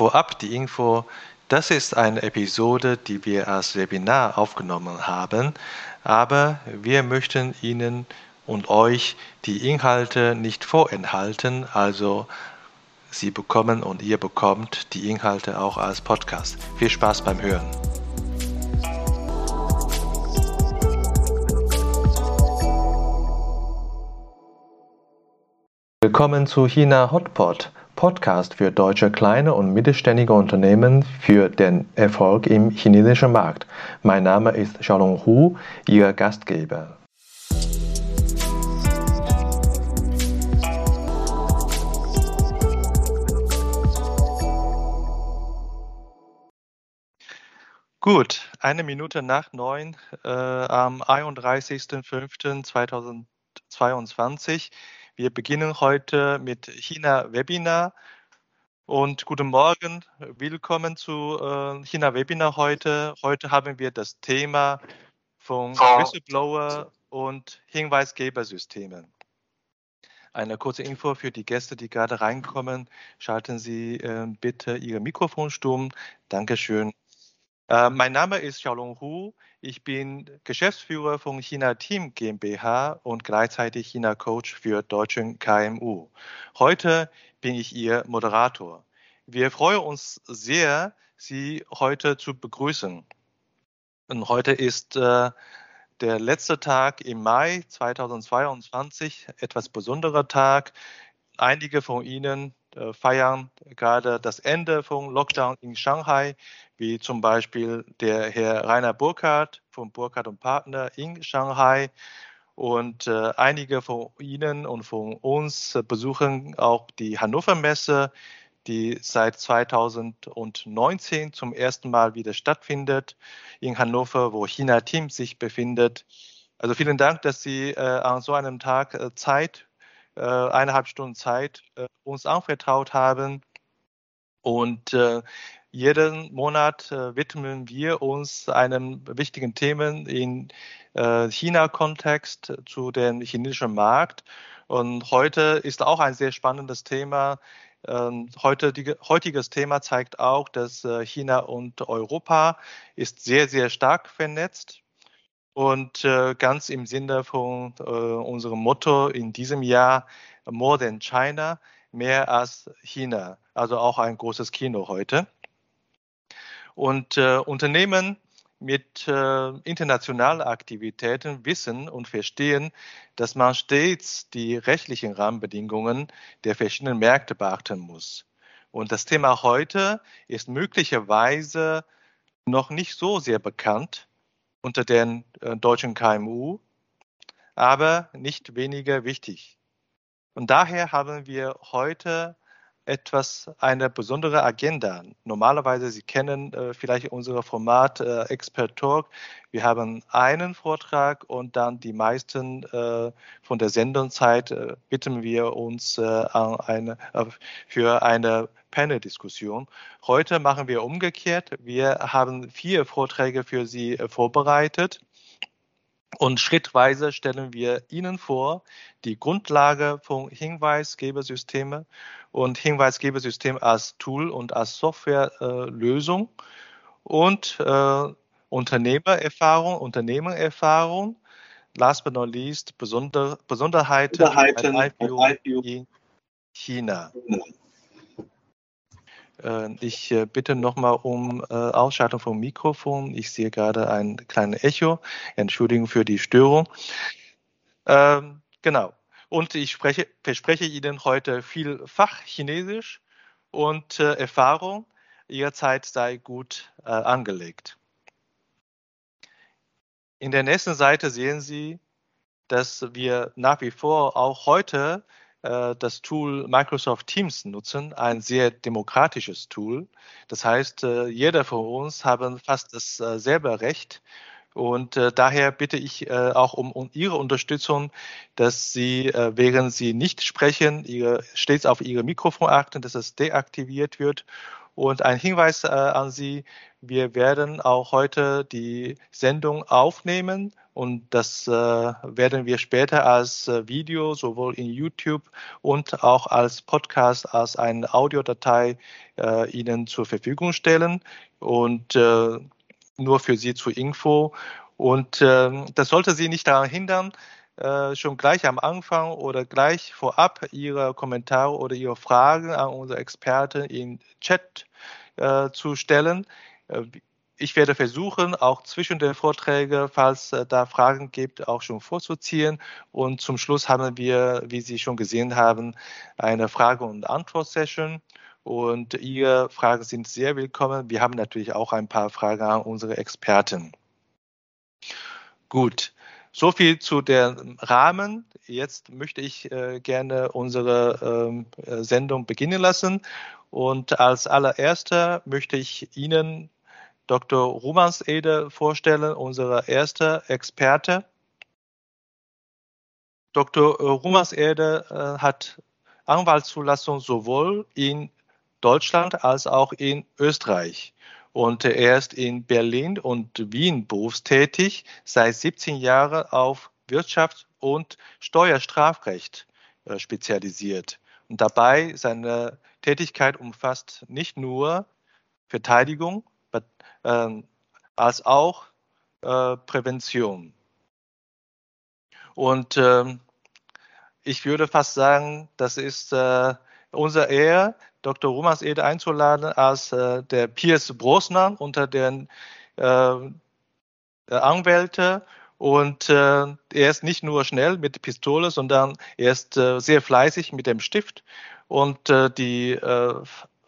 Vorab die Info, das ist eine Episode, die wir als Webinar aufgenommen haben, aber wir möchten Ihnen und euch die Inhalte nicht vorenthalten, also Sie bekommen und ihr bekommt die Inhalte auch als Podcast. Viel Spaß beim Hören. Willkommen zu China Hotpot, Podcast für deutsche kleine und mittelständige Unternehmen für den Erfolg im chinesischen Markt. Mein Name ist Xiaolong Hu, Ihr Gastgeber. Gut, eine Minute nach neun äh, am 31.05.2022 wir beginnen heute mit China Webinar. Und guten Morgen, willkommen zu äh, China Webinar heute. Heute haben wir das Thema von Whistleblower und Hinweisgebersystemen. Eine kurze Info für die Gäste, die gerade reinkommen. Schalten Sie äh, bitte Ihr Mikrofon stumm. Dankeschön. Äh, mein Name ist Xiaolong Hu. Ich bin Geschäftsführer von China Team GmbH und gleichzeitig China Coach für deutschen KMU. Heute bin ich Ihr Moderator. Wir freuen uns sehr, Sie heute zu begrüßen. Und heute ist äh, der letzte Tag im Mai 2022, etwas besonderer Tag. Einige von Ihnen feiern gerade das Ende vom Lockdown in Shanghai, wie zum Beispiel der Herr Rainer Burkhardt von Burkhardt und Partner in Shanghai. Und äh, einige von Ihnen und von uns besuchen auch die Hannover Messe, die seit 2019 zum ersten Mal wieder stattfindet in Hannover, wo China Team sich befindet. Also vielen Dank, dass Sie äh, an so einem Tag äh, Zeit äh, eineinhalb Stunden Zeit äh, uns anvertraut haben. Und äh, jeden Monat widmen wir uns einem wichtigen Themen in China-Kontext zu dem chinesischen Markt. Und heute ist auch ein sehr spannendes Thema. Ähm, heute, die, heutiges Thema zeigt auch, dass China und Europa ist sehr, sehr stark vernetzt. Und äh, ganz im Sinne von äh, unserem Motto in diesem Jahr, More than China, mehr als China. Also auch ein großes Kino heute. Und äh, Unternehmen mit internationalen Aktivitäten wissen und verstehen, dass man stets die rechtlichen Rahmenbedingungen der verschiedenen Märkte beachten muss. Und das Thema heute ist möglicherweise noch nicht so sehr bekannt, unter den äh, deutschen KMU, aber nicht weniger wichtig. Und daher haben wir heute etwas, eine besondere Agenda. Normalerweise, Sie kennen äh, vielleicht unser Format äh, Expert Talk. Wir haben einen Vortrag und dann die meisten äh, von der Sendungszeit äh, bitten wir uns äh, eine, äh, für eine Panel-Diskussion. Heute machen wir umgekehrt. Wir haben vier Vorträge für Sie äh, vorbereitet. Und schrittweise stellen wir Ihnen vor die Grundlage von Hinweisgebersystemen und Hinweisgebersystem als Tool und als Softwarelösung äh, und äh, Unternehmererfahrung, Unternehmererfahrung, last but not least Besonder, Besonderheiten, Besonderheiten IPO in China. Äh, ich äh, bitte nochmal um äh, Ausschaltung vom Mikrofon. Ich sehe gerade ein kleines Echo. Entschuldigung für die Störung. Ähm, genau. Und ich spreche, verspreche Ihnen heute viel Fachchinesisch und Erfahrung. Ihre Zeit sei gut angelegt. In der nächsten Seite sehen Sie, dass wir nach wie vor auch heute äh, das Tool Microsoft Teams nutzen, ein sehr demokratisches Tool. Das heißt, äh, jeder von uns hat fast dasselbe äh, Recht. Und äh, daher bitte ich äh, auch um, Ihre Unterstützung, dass Sie, äh, während Sie nicht sprechen, ihre, stets auf Ihre Mikrofon achten, dass es deaktiviert wird. Und ein Hinweis an Sie, wir werden auch heute die Sendung aufnehmen und das äh, werden wir später als äh, Video sowohl in YouTube und auch als Podcast, als eine Audiodatei äh, Ihnen zur Verfügung stellen und äh, nur für Sie zur Info. Und ähm, das sollte Sie nicht daran hindern, äh, schon gleich am Anfang oder gleich vorab Ihre Kommentare oder Ihre Fragen an unsere Experten im Chat äh, zu stellen. Ich werde versuchen, auch zwischen den Vorträgen, falls äh, da Fragen gibt, auch schon vorzuziehen. Und zum Schluss haben wir, wie Sie schon gesehen haben, eine Frage- und Antwort-Session. Und Ihre Fragen sind sehr willkommen. Wir haben natürlich auch ein paar Fragen an unsere Experten. Gut, so viel zu dem Rahmen. Jetzt möchte ich äh, gerne unsere ähm, äh, Sendung beginnen lassen. Und als allererster möchte ich Ihnen Dr. Rumansede vorstellen, unser erster Experte. Dr. Rumansede äh, hat Anwaltszulassung sowohl in Deutschland als auch in Österreich. Und er ist in Berlin und Wien berufstätig, seit 17 Jahren auf Wirtschafts- und Steuerstrafrecht äh, spezialisiert. Und dabei seine Tätigkeit umfasst nicht nur Verteidigung, äh, als auch äh, Prävention. Und äh, ich würde fast sagen, das ist äh, unser Ehre, Dr. Romas Ede einzuladen als äh, der Piers Brosnan unter den äh, Anwälte. Und äh, er ist nicht nur schnell mit Pistole, sondern er ist äh, sehr fleißig mit dem Stift. Und äh, die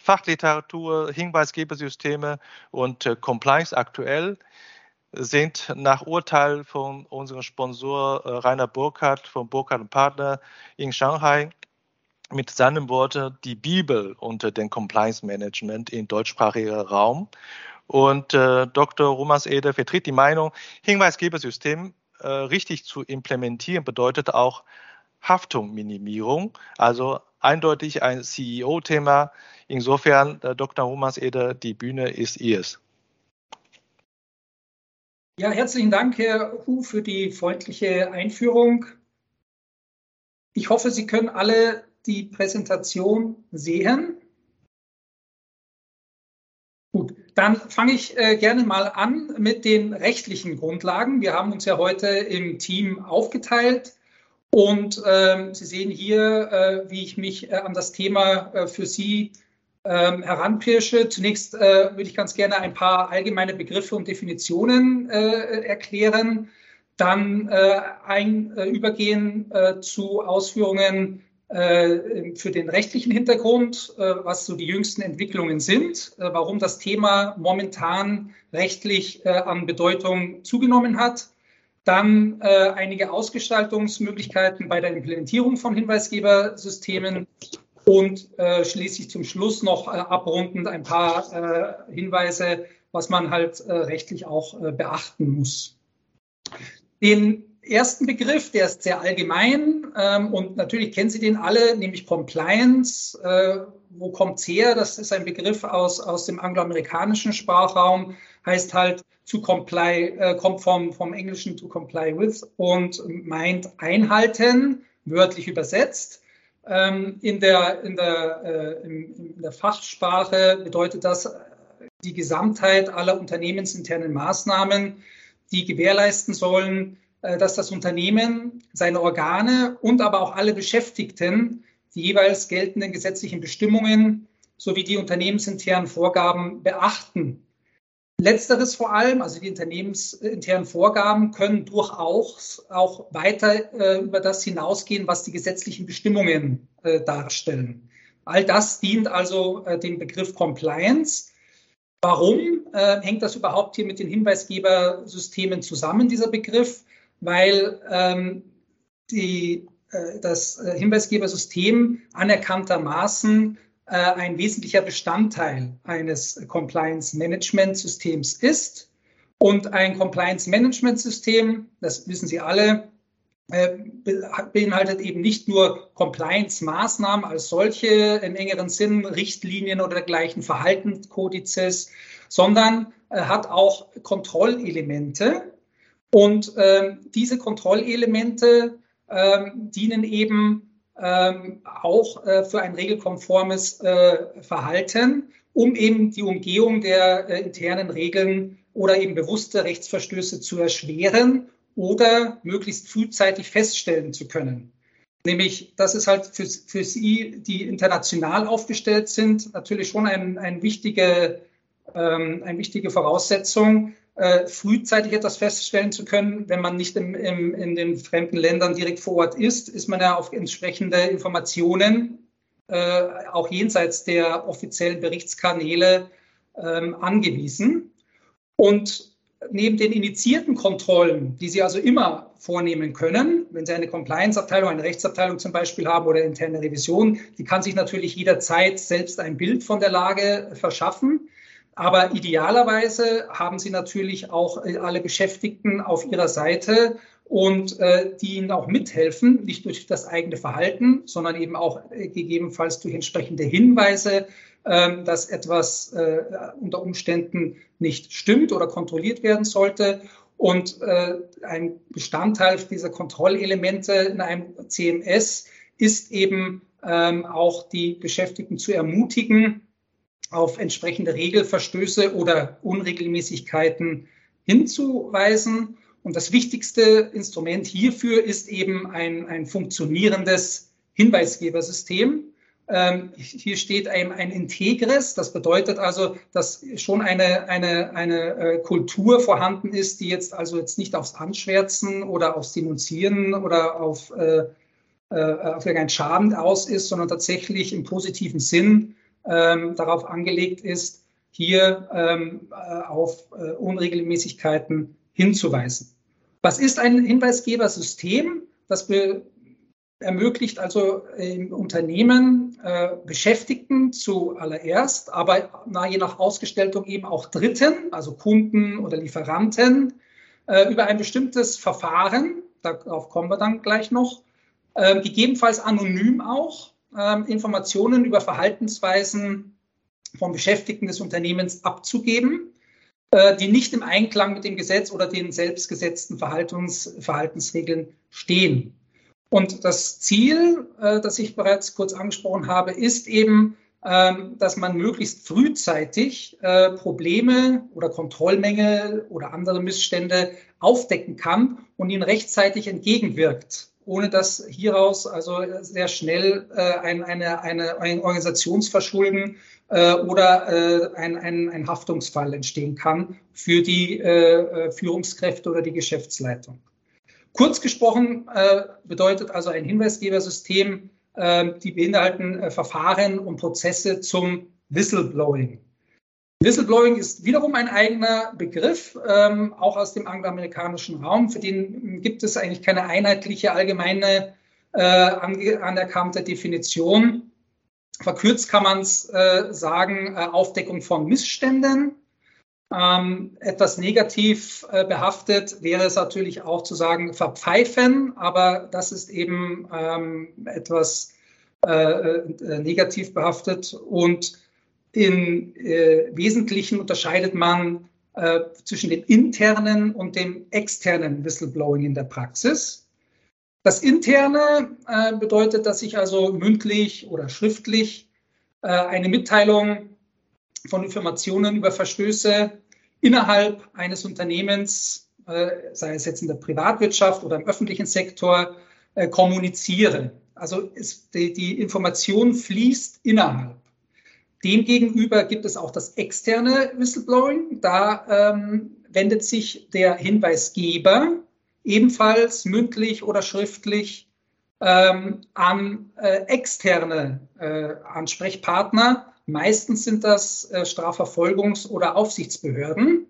Fachliteratur, Hinweisgebersysteme und äh, Compliance aktuell sind nach Urteil von unserem Sponsor äh, Rainer Burkhardt von Burkhardt Partner in Shanghai mit seinen Worten die Bibel unter dem Compliance Management im deutschsprachigen Raum. Und äh, Dr. Romas Eder vertritt die Meinung, Hinweisgebersystem äh, richtig zu implementieren bedeutet auch Haftungminimierung, also eindeutig ein CEO-Thema, Insofern, äh, Dr. Romas Eder, die Bühne ist Ihres. Ja, herzlichen Dank, Herr Hu, für die freundliche Einführung. Ich hoffe, Sie können alle die Präsentation sehen. Gut, dann fange ich äh, gerne mal an mit den rechtlichen Grundlagen. Wir haben uns ja heute im Team aufgeteilt und äh, Sie sehen hier, äh, wie ich mich äh, an das Thema äh, für Sie ähm, heranpirsche. Zunächst äh, würde ich ganz gerne ein paar allgemeine Begriffe und Definitionen äh, erklären, dann äh, ein, äh, übergehen äh, zu Ausführungen äh, für den rechtlichen Hintergrund, was so die jüngsten Entwicklungen sind, warum das Thema momentan rechtlich an Bedeutung zugenommen hat. Dann einige Ausgestaltungsmöglichkeiten bei der Implementierung von Hinweisgebersystemen und äh, schließlich zum Schluss noch äh, abrundend ein paar äh, Hinweise, was man halt äh, rechtlich auch äh, beachten muss. Den ersten Begriff, der ist sehr allgemein ähm, und natürlich kennen Sie den alle, nämlich Compliance. Äh, wo kommt es her? Das ist ein Begriff aus, aus dem angloamerikanischen Sprachraum, heißt halt zu comply, äh, kommt vom, vom Englischen to comply with und meint einhalten, wörtlich übersetzt. Ähm, in, der, in, der, äh, in, der Fachsprache bedeutet das äh, die Gesamtheit aller unternehmensinternen Maßnahmen, die gewährleisten sollen, äh, dass das Unternehmen, seine Organe und aber auch alle Beschäftigten die jeweils geltenden gesetzlichen Bestimmungen sowie die unternehmensinternen Vorgaben beachten. Letzteres vor allem, also die unternehmensinternen Vorgaben, können durchaus auch weiter äh, über das hinausgehen, was die gesetzlichen Bestimmungen äh, darstellen. All das dient also äh, dem Begriff Compliance. Warum äh, hängt das überhaupt hier mit den Hinweisgebersystemen zusammen, dieser Begriff? Weil ähm, die, äh, das äh, Hinweisgebersystem anerkanntermaßen ein wesentlicher Bestandteil eines Compliance-Management-Systems ist. Und ein Compliance-Management-System, das wissen Sie alle, äh, beinhaltet eben nicht nur Compliance-Maßnahmen als solche im engeren Sinn, Richtlinien oder dergleichen Verhaltenskodizes, sondern äh, hat auch Kontrollelemente. Und ähm, diese Kontrollelemente ähm, dienen eben ähm, auch äh, für ein regelkonformes äh, Verhalten, um eben die Umgehung der äh, internen Regeln oder eben bewusste Rechtsverstöße zu erschweren oder möglichst frühzeitig feststellen zu können. Nämlich, das ist halt für, für Sie, die international aufgestellt sind, natürlich schon ein, ein wichtige, ähm, eine wichtige Voraussetzung, äh, frühzeitig etwas feststellen zu können. Wenn man nicht im, im, in den fremden Ländern direkt vor Ort ist, ist man ja auf entsprechende Informationen, äh, auch jenseits der offiziellen Berichtskanäle, ähm, angewiesen. Und neben den initiierten Kontrollen, die Sie also immer vornehmen können, wenn Sie eine Compliance-Abteilung, eine Rechtsabteilung zum Beispiel haben oder interne Revision, die kann sich natürlich jederzeit selbst ein Bild von der Lage verschaffen. Aber idealerweise haben Sie natürlich auch äh, alle Beschäftigten auf Ihrer Seite und äh, die Ihnen auch mithelfen, nicht durch das eigene Verhalten, sondern eben auch äh, gegebenenfalls durch entsprechende Hinweise, ähm, dass etwas äh, unter Umständen nicht stimmt oder kontrolliert werden sollte. Und äh, ein Bestandteil dieser Kontrollelemente in einem CMS ist eben ähm, auch die Beschäftigten zu ermutigen, auf entsprechende Regelverstöße oder Unregelmäßigkeiten hinzuweisen. Und das wichtigste Instrument hierfür ist eben ein, ein funktionierendes Hinweisgebersystem, ähm, hier steht ein, ein Integres, das bedeutet also, dass schon eine, eine, eine äh, Kultur vorhanden ist, die jetzt also jetzt nicht aufs Anschwärzen oder aufs Denunzieren oder auf, äh, äh, auf irgendeinen Schaden aus ist, sondern tatsächlich im positiven Sinn ähm, darauf angelegt ist, hier ähm, äh, auf äh, Unregelmäßigkeiten hinzuweisen. Was ist ein Hinweisgebersystem? Das ermöglicht also im Unternehmen äh, Beschäftigten zuallererst, aber na, je nach Ausgestaltung eben auch Dritten, also Kunden oder Lieferanten, äh, über ein bestimmtes Verfahren, darauf kommen wir dann gleich noch, äh, gegebenenfalls anonym auch, ähm, Informationen über Verhaltensweisen von Beschäftigten des Unternehmens abzugeben, äh, die nicht im Einklang mit dem Gesetz oder den selbstgesetzten Verhaltens, Verhaltensregeln stehen. Und das Ziel, äh, das ich bereits kurz angesprochen habe, ist eben, ähm, dass man möglichst frühzeitig äh, Probleme oder Kontrollmängel oder andere Missstände aufdecken kann und ihnen rechtzeitig entgegenwirkt, ohne dass hieraus also sehr schnell äh, ein, eine, eine, ein Organisationsverschulden äh, oder äh, ein, ein, ein Haftungsfall entstehen kann für die äh, Führungskräfte oder die Geschäftsleitung. Kurz gesprochen äh, bedeutet also ein Hinweisgebersystem, äh, die beinhalten äh, Verfahren und Prozesse zum Whistleblowing. Whistleblowing ist wiederum ein eigener Begriff, ähm, auch aus dem angloamerikanischen Raum. Für den gibt es eigentlich keine einheitliche, allgemeine, äh, anerkannte Definition. Verkürzt kann man es äh, sagen, äh, Aufdeckung von Missständen ähm, etwas negativ äh, behaftet wäre es natürlich auch zu sagen, verpfeifen, aber das ist eben ähm, etwas äh, äh, negativ behaftet. Und im äh, Wesentlichen unterscheidet man äh, zwischen dem internen und dem externen Whistleblowing in der Praxis. Das interne äh, bedeutet, dass ich also mündlich oder schriftlich eine Mitteilung von Informationen über Verstöße innerhalb eines Unternehmens, äh, sei es jetzt in der Privatwirtschaft oder im öffentlichen Sektor, äh, kommuniziere. Also ist die, die Information fließt innerhalb. Demgegenüber gibt es auch das externe Whistleblowing. Da ähm, wendet sich der Hinweisgeber ebenfalls mündlich oder schriftlich ähm, an äh, externe äh, Ansprechpartner, Meistens sind das äh, Strafverfolgungs- oder Aufsichtsbehörden,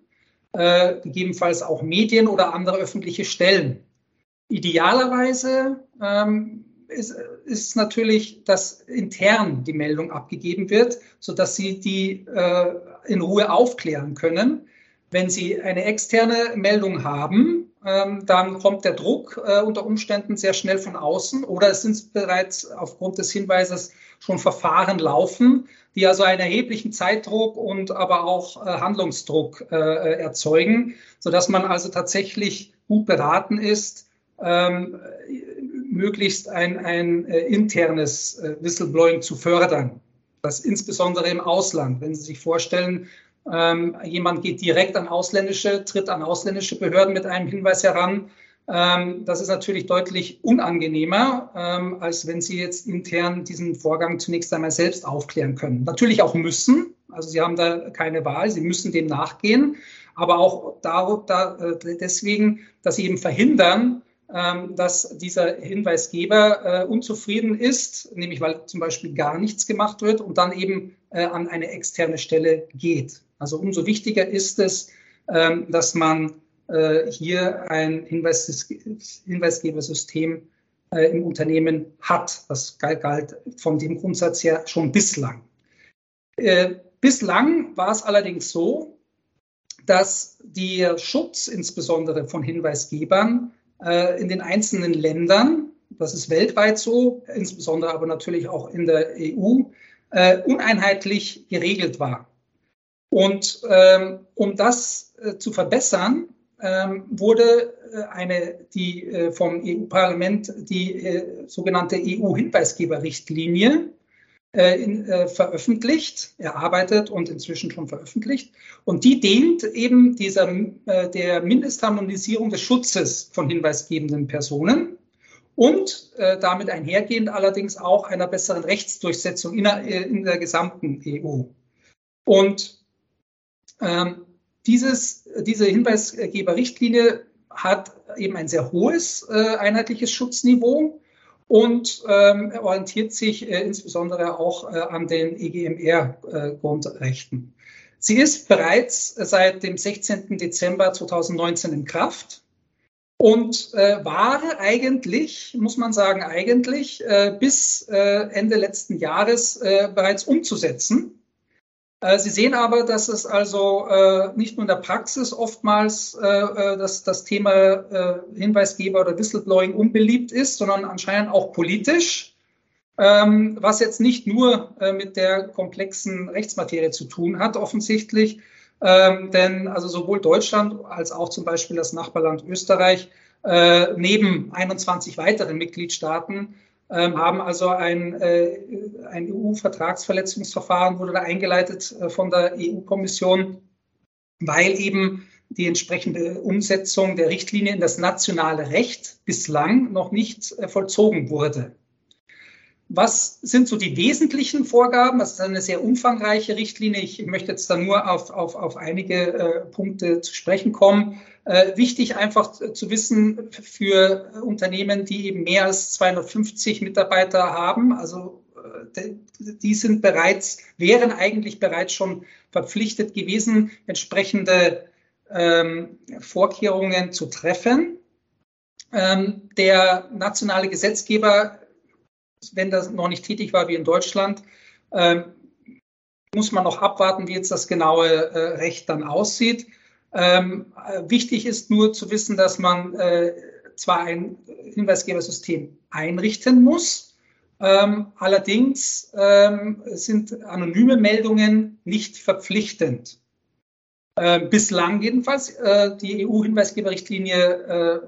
äh, gegebenenfalls auch Medien oder andere öffentliche Stellen. Idealerweise ähm, ist, ist natürlich, dass intern die Meldung abgegeben wird, sodass Sie die äh, in Ruhe aufklären können. Wenn Sie eine externe Meldung haben, ähm, dann kommt der Druck äh, unter Umständen sehr schnell von außen oder es sind bereits aufgrund des Hinweises schon Verfahren laufen, die also einen erheblichen Zeitdruck und aber auch äh, Handlungsdruck äh, erzeugen, sodass man also tatsächlich gut beraten ist, ähm, möglichst ein, ein äh, internes äh, Whistleblowing zu fördern. Das insbesondere im Ausland. Wenn Sie sich vorstellen, ähm, jemand geht direkt an ausländische, tritt an ausländische Behörden mit einem Hinweis heran, ähm, das ist natürlich deutlich unangenehmer, ähm, als wenn Sie jetzt intern diesen Vorgang zunächst einmal selbst aufklären können. Natürlich auch müssen, also Sie haben da keine Wahl, Sie müssen dem nachgehen, aber auch da, da, äh, deswegen, dass Sie eben verhindern, dass dieser Hinweisgeber äh, unzufrieden ist, nämlich weil zum Beispiel gar nichts gemacht wird und dann eben äh, an eine externe Stelle geht. Also umso wichtiger ist es, dass man äh, hier ein Hinweis, Hinweisgebersystem im Unternehmen hat. Das galt von dem Grundsatz her schon bislang. Bislang war es allerdings so, dass der Schutz insbesondere von Hinweisgebern in den einzelnen Ländern, das ist weltweit so, insbesondere aber natürlich auch in der EU, uneinheitlich geregelt war. Und ähm, um das zu verbessern, ähm, wurde äh, eine, die äh, vom EU-Parlament die äh, sogenannte EU-Hinweisgeberrichtlinie in, äh, veröffentlicht, erarbeitet und inzwischen schon veröffentlicht. Und die dient eben dieser, äh, der Mindestharmonisierung des Schutzes von hinweisgebenden Personen und äh, damit einhergehend allerdings auch einer besseren Rechtsdurchsetzung in der, in der gesamten EU. Und ähm, dieses, diese Hinweisgeberrichtlinie hat eben ein sehr hohes äh, einheitliches Schutzniveau und ähm, orientiert sich äh, insbesondere auch äh, an den EGMR-Grundrechten. Sie ist bereits seit dem 16. Dezember 2019 in Kraft und äh, war eigentlich, muss man sagen, eigentlich äh, bis äh, Ende letzten Jahres äh, bereits umzusetzen. Äh, Sie sehen aber, dass es also äh, nicht nur in der Praxis oftmals äh, dass das Thema Hinweisgeber oder Whistleblowing unbeliebt ist, sondern anscheinend auch politisch, ähm, was jetzt nicht nur mit der komplexen Rechtsmaterie zu tun hat, offensichtlich. Ähm, denn also sowohl Deutschland als auch zum Beispiel das Nachbarland Österreich neben 21 weiteren Mitgliedstaaten haben also ein, äh, ein EU-Vertragsverletzungsverfahren wurde da eingeleitet äh, von der EU-Kommission, weil eben die entsprechende Umsetzung der Richtlinie in das nationale Recht bislang noch nicht äh, vollzogen wurde. Was sind so die wesentlichen Vorgaben? Das ist eine sehr umfangreiche Richtlinie. Ich möchte jetzt da nur auf, auf, auf einige äh, Punkte zu sprechen kommen. Äh, wichtig einfach zu wissen für Unternehmen, die eben mehr als 250 Mitarbeiter haben. Also äh, die sind bereits, wären eigentlich bereits schon verpflichtet gewesen, entsprechende ähm, Vorkehrungen zu treffen. Ähm, der nationale Gesetzgeber, wenn das noch nicht tätig war wie in Deutschland, ähm, muss man noch abwarten, wie jetzt das genaue äh, Recht dann aussieht. Ähm, wichtig ist nur zu wissen, dass man äh, zwar ein Hinweisgebersystem einrichten muss, ähm, allerdings sind anonyme Meldungen nicht verpflichtend. Äh, bislang jedenfalls. Äh, die EU-Hinweisgeberrichtlinie äh,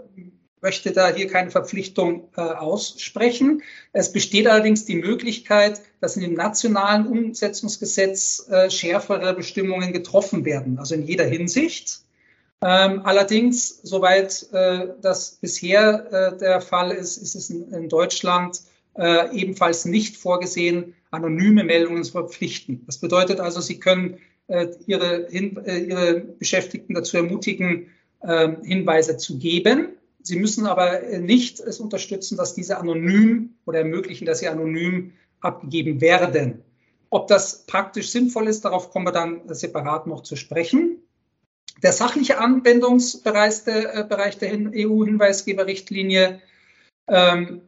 möchte da hier keine Verpflichtung äh, aussprechen. Es besteht allerdings die Möglichkeit, dass in dem nationalen Umsetzungsgesetz äh, schärfere Bestimmungen getroffen werden, also in jeder Hinsicht. Ähm, allerdings, soweit äh, das bisher äh, der Fall ist, ist es in, in Deutschland äh, ebenfalls nicht vorgesehen, anonyme Meldungen zu verpflichten. Das bedeutet also, Sie können äh, Ihre, hin, Ihre Beschäftigten dazu ermutigen, ähm, Hinweise zu geben. Sie müssen aber nicht es unterstützen, dass diese anonym oder ermöglichen, dass sie anonym abgegeben werden. Ob das praktisch sinnvoll ist, darauf kommen wir dann separat noch zu sprechen. Der sachliche Anwendungsbereich der, äh, Bereich der EU-Hinweisgeberrichtlinie ähm,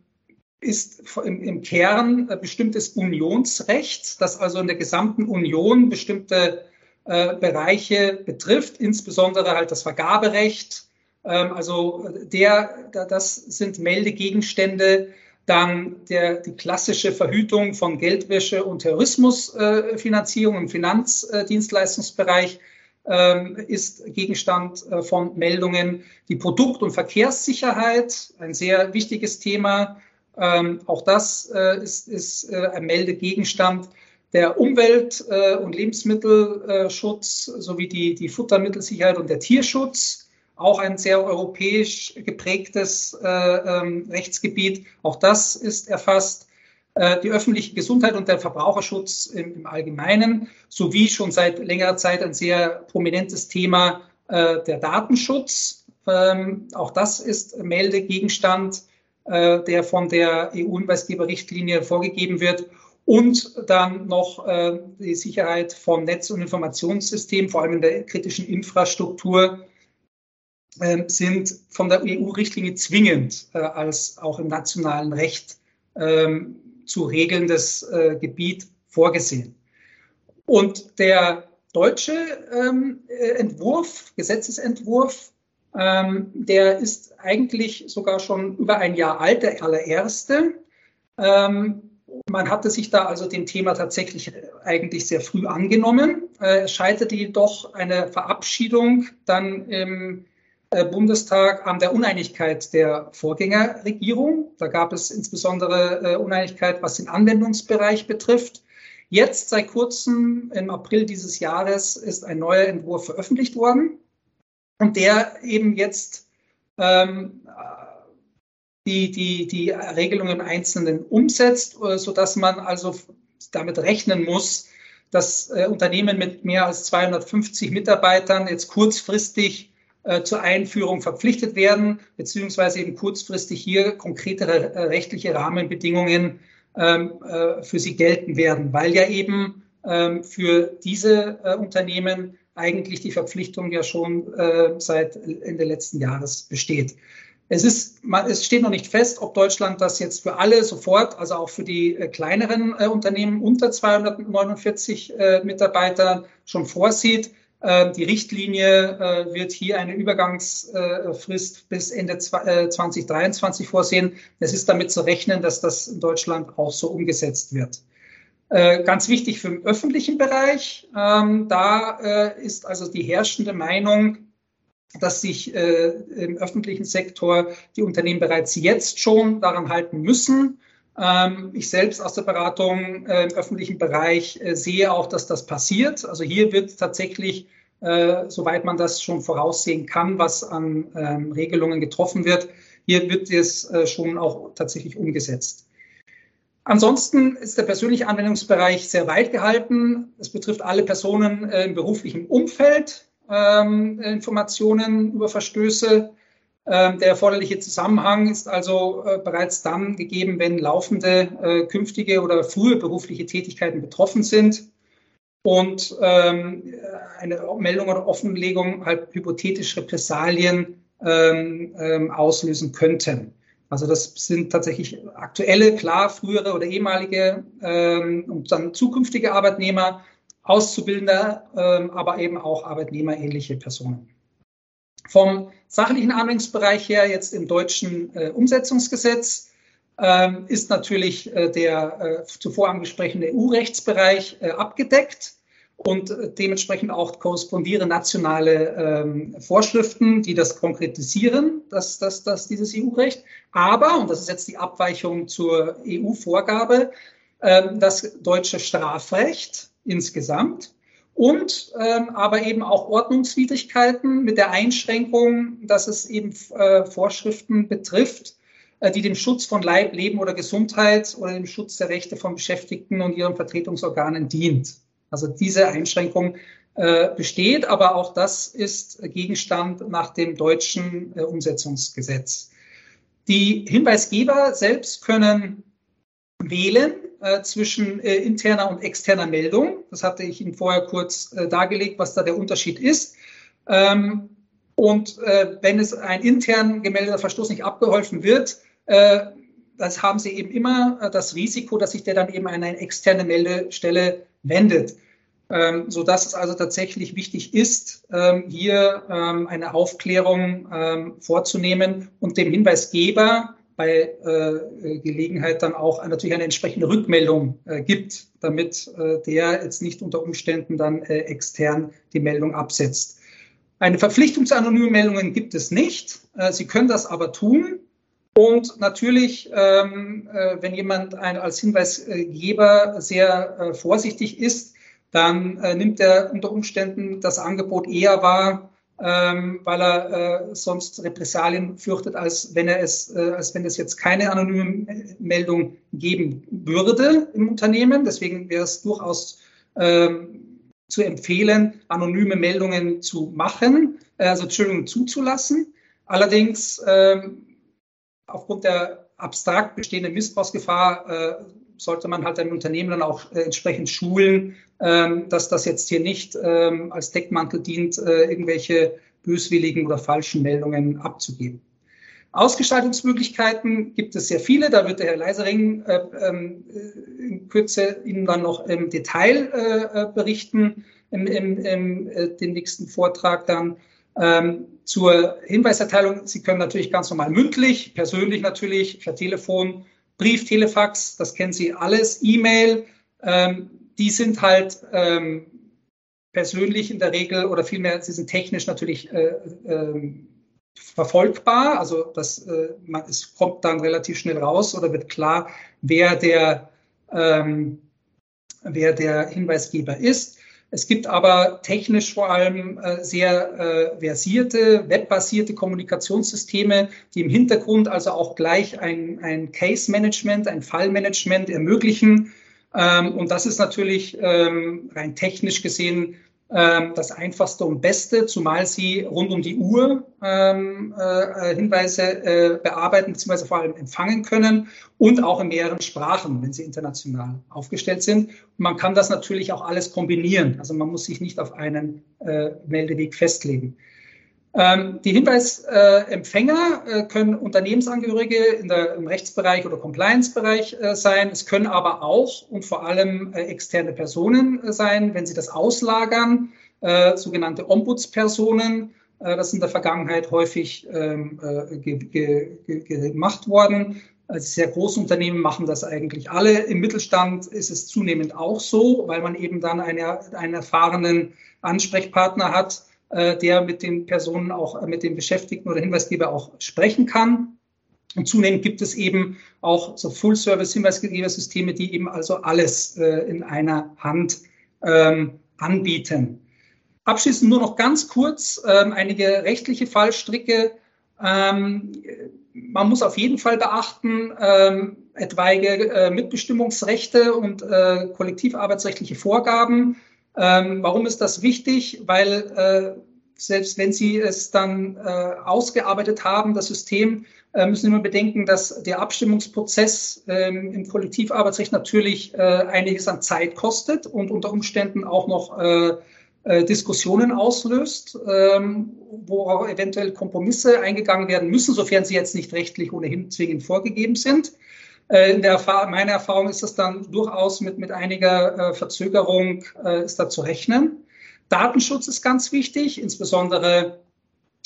ist im, im Kern äh, bestimmtes Unionsrecht, das also in der gesamten Union bestimmte äh, Bereiche betrifft, insbesondere halt das Vergaberecht, also der, das sind Meldegegenstände. Dann der, die klassische Verhütung von Geldwäsche und Terrorismusfinanzierung im Finanzdienstleistungsbereich. ähm, ist Gegenstand äh, von Meldungen. Die Produkt- und Verkehrssicherheit, ein sehr wichtiges Thema. Ähm, auch das äh, ist, ist äh, ein Meldegegenstand. Der Umwelt- äh, und Lebensmittelschutz sowie die, die Futtermittelsicherheit und der Tierschutz, auch ein sehr europäisch geprägtes äh, ähm, Rechtsgebiet. Auch das ist erfasst. Äh, die öffentliche Gesundheit und der Verbraucherschutz im, im, Allgemeinen sowie schon seit längerer Zeit ein sehr prominentes Thema äh, der Datenschutz. Ähm, auch das ist Meldegegenstand, äh, der von der EU-Hinweisgeberrichtlinie vorgegeben wird. Und dann noch äh, die Sicherheit von Netz- und Informationssystemen, vor allem in der kritischen Infrastruktur, sind von der EU-Richtlinie zwingend äh, als auch im nationalen Recht ähm, zu regelndes äh, Gebiet vorgesehen. Und der deutsche ähm, äh, Entwurf, Gesetzesentwurf, ähm, der ist eigentlich sogar schon über ein Jahr alt, der allererste. Ähm, man hatte sich da also dem Thema tatsächlich eigentlich sehr früh angenommen. Es scheiterte jedoch eine Verabschiedung dann im Bundestag an der Uneinigkeit der Vorgängerregierung. Da gab es insbesondere äh, Uneinigkeit, was den Anwendungsbereich betrifft. Jetzt seit kurzem, im April dieses Jahres, ist ein neuer Entwurf veröffentlicht worden und der eben jetzt ähm, die, die, die Regelungen im Einzelnen umsetzt, äh, sodass man also damit rechnen muss, dass äh, Unternehmen mit mehr als 250 Mitarbeitern jetzt kurzfristig äh, zur Einführung verpflichtet werden, beziehungsweise eben kurzfristig hier konkretere äh, rechtliche Rahmenbedingungen ähm, äh, für sie gelten werden, weil ja eben ähm, für diese äh, Unternehmen eigentlich die Verpflichtung ja schon äh, seit Ende letzten Jahres besteht. Es, ist, es steht noch nicht fest, ob Deutschland das jetzt für alle sofort, also auch für die äh, kleineren äh, Unternehmen unter 249 äh, Mitarbeiter schon vorsieht. Ähm, die Richtlinie äh, wird hier eine Übergangsfrist bis Ende 2023 äh, vorsehen. Es ist damit zu rechnen, dass das in Deutschland auch so umgesetzt wird. Äh, ganz wichtig für den öffentlichen Bereich, ähm, da ist also die herrschende Meinung, dass sich im öffentlichen Sektor die Unternehmen bereits jetzt schon daran halten müssen, ich selbst aus der Beratung äh, im öffentlichen Bereich äh, sehe auch, dass das passiert. Also hier wird tatsächlich, äh, soweit man das schon voraussehen kann, was an ähm, Regelungen getroffen wird, hier wird es schon auch tatsächlich umgesetzt. Ansonsten ist der persönliche Anwendungsbereich sehr weit gehalten. Es betrifft alle Personen im beruflichen Umfeld, ähm, Informationen über Verstöße ähm, der erforderliche Zusammenhang ist also äh, bereits dann gegeben, wenn laufende, äh, künftige oder frühe berufliche Tätigkeiten betroffen sind und ähm, eine Meldung oder Offenlegung halt hypothetisch Repressalien ähm, auslösen könnten. Also das sind tatsächlich aktuelle, klar, frühere oder ehemalige und dann zukünftige Arbeitnehmer, Auszubildende, aber eben auch arbeitnehmerähnliche Personen. Vom sachlichen Anwendungsbereich her jetzt im deutschen äh, Umsetzungsgesetz ähm, ist natürlich äh, der äh, zuvor angesprochene EU-Rechtsbereich äh, abgedeckt und äh, dementsprechend auch korrespondierende nationale ähm, Vorschriften, die das konkretisieren, dass, dass, dass dieses EU-Recht. Aber, und das ist jetzt die Abweichung zur EU-Vorgabe, ähm, das deutsche Strafrecht insgesamt und ähm, aber eben auch Ordnungswidrigkeiten mit der Einschränkung, dass es eben äh, Vorschriften betrifft, äh, die dem Schutz von Leib, Leben oder Gesundheit oder dem Schutz der Rechte von Beschäftigten und ihren Vertretungsorganen dient. Also diese Einschränkung äh, besteht, aber auch das ist Gegenstand nach dem deutschen äh, Umsetzungsgesetz. Die Hinweisgeber selbst können wählen äh, zwischen äh, interner und externer Meldung. Das hatte ich Ihnen vorher kurz äh, dargelegt, was da der Unterschied ist. Ähm, und äh, wenn es ein intern gemeldeter Verstoß nicht abgeholfen wird, äh, das haben Sie eben immer das Risiko, dass sich der dann eben an eine externe Meldestelle wendet. Ähm, so dass es also tatsächlich wichtig ist, ähm, hier ähm, eine Aufklärung ähm, vorzunehmen und dem Hinweisgeber bei äh, Gelegenheit dann auch natürlich eine entsprechende Rückmeldung äh, gibt, damit äh, der jetzt nicht unter Umständen dann äh, extern die Meldung absetzt. Eine Verpflichtung zu anonymen Meldungen gibt es nicht. Äh, Sie können das aber tun. Und natürlich, ähm, äh, wenn jemand ein, als Hinweisgeber sehr äh, vorsichtig ist, dann nimmt er unter Umständen das Angebot eher wahr, ähm, weil er äh, sonst Repressalien fürchtet, als wenn er es, äh, als wenn es jetzt keine anonyme Meldung geben würde im Unternehmen. Deswegen wäre es durchaus ähm, zu empfehlen, anonyme Meldungen zu machen, äh, also Entschuldigung zuzulassen. Allerdings ähm, aufgrund der abstrakt bestehenden Missbrauchsgefahr äh, sollte man halt ein Unternehmen dann auch äh, entsprechend schulen, ähm, dass das jetzt hier nicht ähm, als Deckmantel dient, äh, irgendwelche böswilligen oder falschen Meldungen abzugeben. Ausgestaltungsmöglichkeiten gibt es sehr viele. Da wird der Herr Leisering äh, ähm, äh, in Kürze Ihnen dann noch im Detail äh, berichten, im, im, im äh, den nächsten Vortrag dann. Ähm, zur Hinweiserteilung, Sie können natürlich ganz normal mündlich, persönlich natürlich, per Telefon, Brief, Telefax, das kennen Sie alles, E-Mail, ähm, die sind halt ähm, persönlich in der Regel oder vielmehr, sie sind technisch natürlich äh, äh, verfolgbar. Also das, äh, man, es kommt dann relativ schnell raus oder wird klar, wer der, ähm, wer der Hinweisgeber ist. Es gibt aber technisch vor allem äh, sehr äh, versierte, webbasierte Kommunikationssysteme, die im Hintergrund also auch gleich ein, ein Case-Management, ein Fallmanagement ermöglichen. Ähm, und das ist natürlich ähm, rein technisch gesehen das einfachste und beste, zumal sie rund um die Uhr ähm, äh, Hinweise äh, bearbeiten bzw. vor allem empfangen können und auch in mehreren Sprachen, wenn sie international aufgestellt sind. Man kann das natürlich auch alles kombinieren. Also man muss sich nicht auf einen äh, Meldeweg festlegen. Ähm, die Hinweisempfänger äh, können Unternehmensangehörige der, im Rechtsbereich oder Compliance-Bereich äh, sein. Es können aber auch und vor allem äh, externe Personen sein, wenn sie das auslagern, sogenannte Ombudspersonen. das ist in der Vergangenheit häufig ähm, gemacht worden. Also sehr große Unternehmen machen das eigentlich alle. Im Mittelstand ist es zunehmend auch so, weil man eben dann eine, einen erfahrenen Ansprechpartner hat, der mit den Personen auch, äh, mit den Beschäftigten oder Hinweisgeber auch sprechen kann. Und zunehmend gibt es eben auch so Full-Service-Hinweisgebersysteme, die eben also alles äh, in einer Hand ähm, anbieten. Abschließend nur noch ganz kurz ähm, einige rechtliche Fallstricke. Ähm, man muss auf jeden Fall beachten, ähm, etwaige äh, Mitbestimmungsrechte und äh, kollektivarbeitsrechtliche Vorgaben ähm, warum ist das wichtig? Weil äh, selbst wenn Sie es dann äh, ausgearbeitet haben, das System, äh, müssen Sie immer bedenken, dass der Abstimmungsprozess ähm, im Kollektivarbeitsrecht natürlich äh, einiges an Zeit kostet und unter Umständen auch noch äh, äh, Diskussionen auslöst, ähm, wo auch eventuell Kompromisse eingegangen werden müssen, sofern sie jetzt nicht rechtlich ohnehin zwingend vorgegeben sind. Äh, in der meiner Erfahrung ist es dann durchaus mit, mit einiger äh, Verzögerung äh, ist da zu rechnen. Datenschutz ist ganz wichtig, insbesondere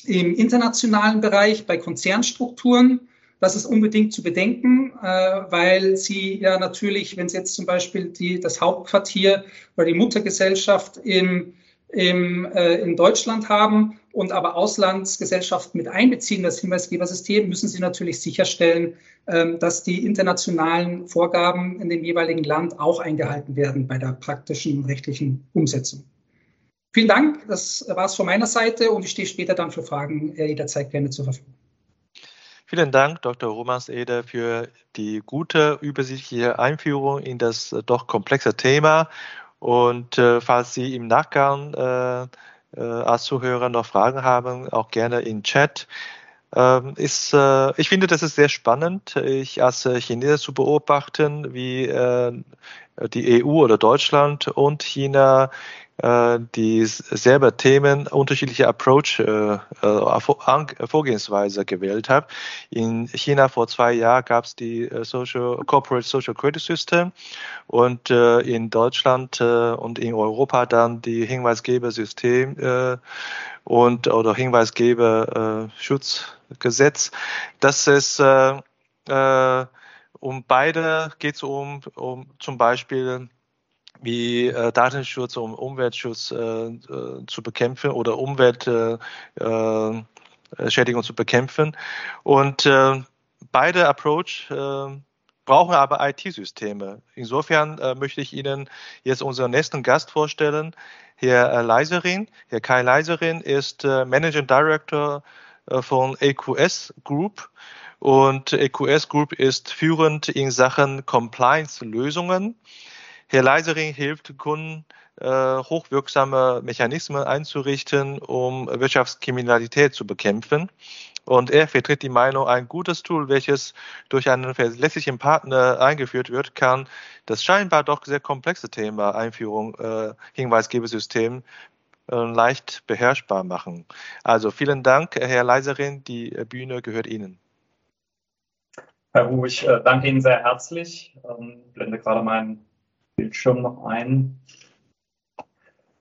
im internationalen Bereich bei Konzernstrukturen. Das ist unbedingt zu bedenken, weil Sie ja natürlich, wenn Sie jetzt zum Beispiel die, das Hauptquartier oder die Muttergesellschaft im im, äh, in Deutschland haben und aber Auslandsgesellschaften mit einbeziehen, das Hinweisgebersystem, müssen sie natürlich sicherstellen, ähm, dass die internationalen Vorgaben in dem jeweiligen Land auch eingehalten werden bei der praktischen rechtlichen Umsetzung. Vielen Dank, das war es von meiner Seite und ich stehe später dann für Fragen äh, jederzeit gerne zur Verfügung. Vielen Dank, Dr. Romans Eder, für die gute, übersichtliche Einführung in das äh, doch komplexe Thema und äh, falls Sie im Nachgang äh, äh, als Zuhörer noch Fragen haben, auch gerne im Chat. Ähm, ist, äh, ich finde, das ist sehr spannend, ich als Chinese zu beobachten, wie äh, die EU oder Deutschland und China äh, die selber Themen unterschiedliche Approach, äh, äh, Vorgehensweise gewählt hat. In China vor zwei Jahren gab es die Social, Corporate Social Credit System und in Deutschland und in Europa dann die Hinweisgebersystem und oder Hinweisgeberschutzgesetz. Das ist Äh, um beide geht es um, um zum Beispiel wie äh, Datenschutz, um Umweltschutz äh, äh, zu bekämpfen oder Umweltschädigung äh, zu bekämpfen. Und beide Approach brauchen aber IT-Systeme. Insofern äh, möchte ich Ihnen jetzt unseren nächsten Gast vorstellen, Herr Leiserin. Herr Kai Leiserin ist äh, Managing Director äh, von EQS Group und EQS Group ist führend in Sachen Compliance-Lösungen. Herr Leisering hilft Kunden, äh, hochwirksame Mechanismen einzurichten, um Wirtschaftskriminalität zu bekämpfen. Und er vertritt die Meinung, ein gutes Tool, welches durch einen verlässlichen Partner eingeführt wird, kann das scheinbar doch sehr komplexe Thema Einführung äh, Hinweisgebersystem äh, leicht beherrschbar machen. Also vielen Dank, Herr Leiserin. Die Bühne gehört Ihnen. Herr Hu, ich äh, danke Ihnen sehr herzlich. Ähm, blende gerade meinen Bildschirm noch ein.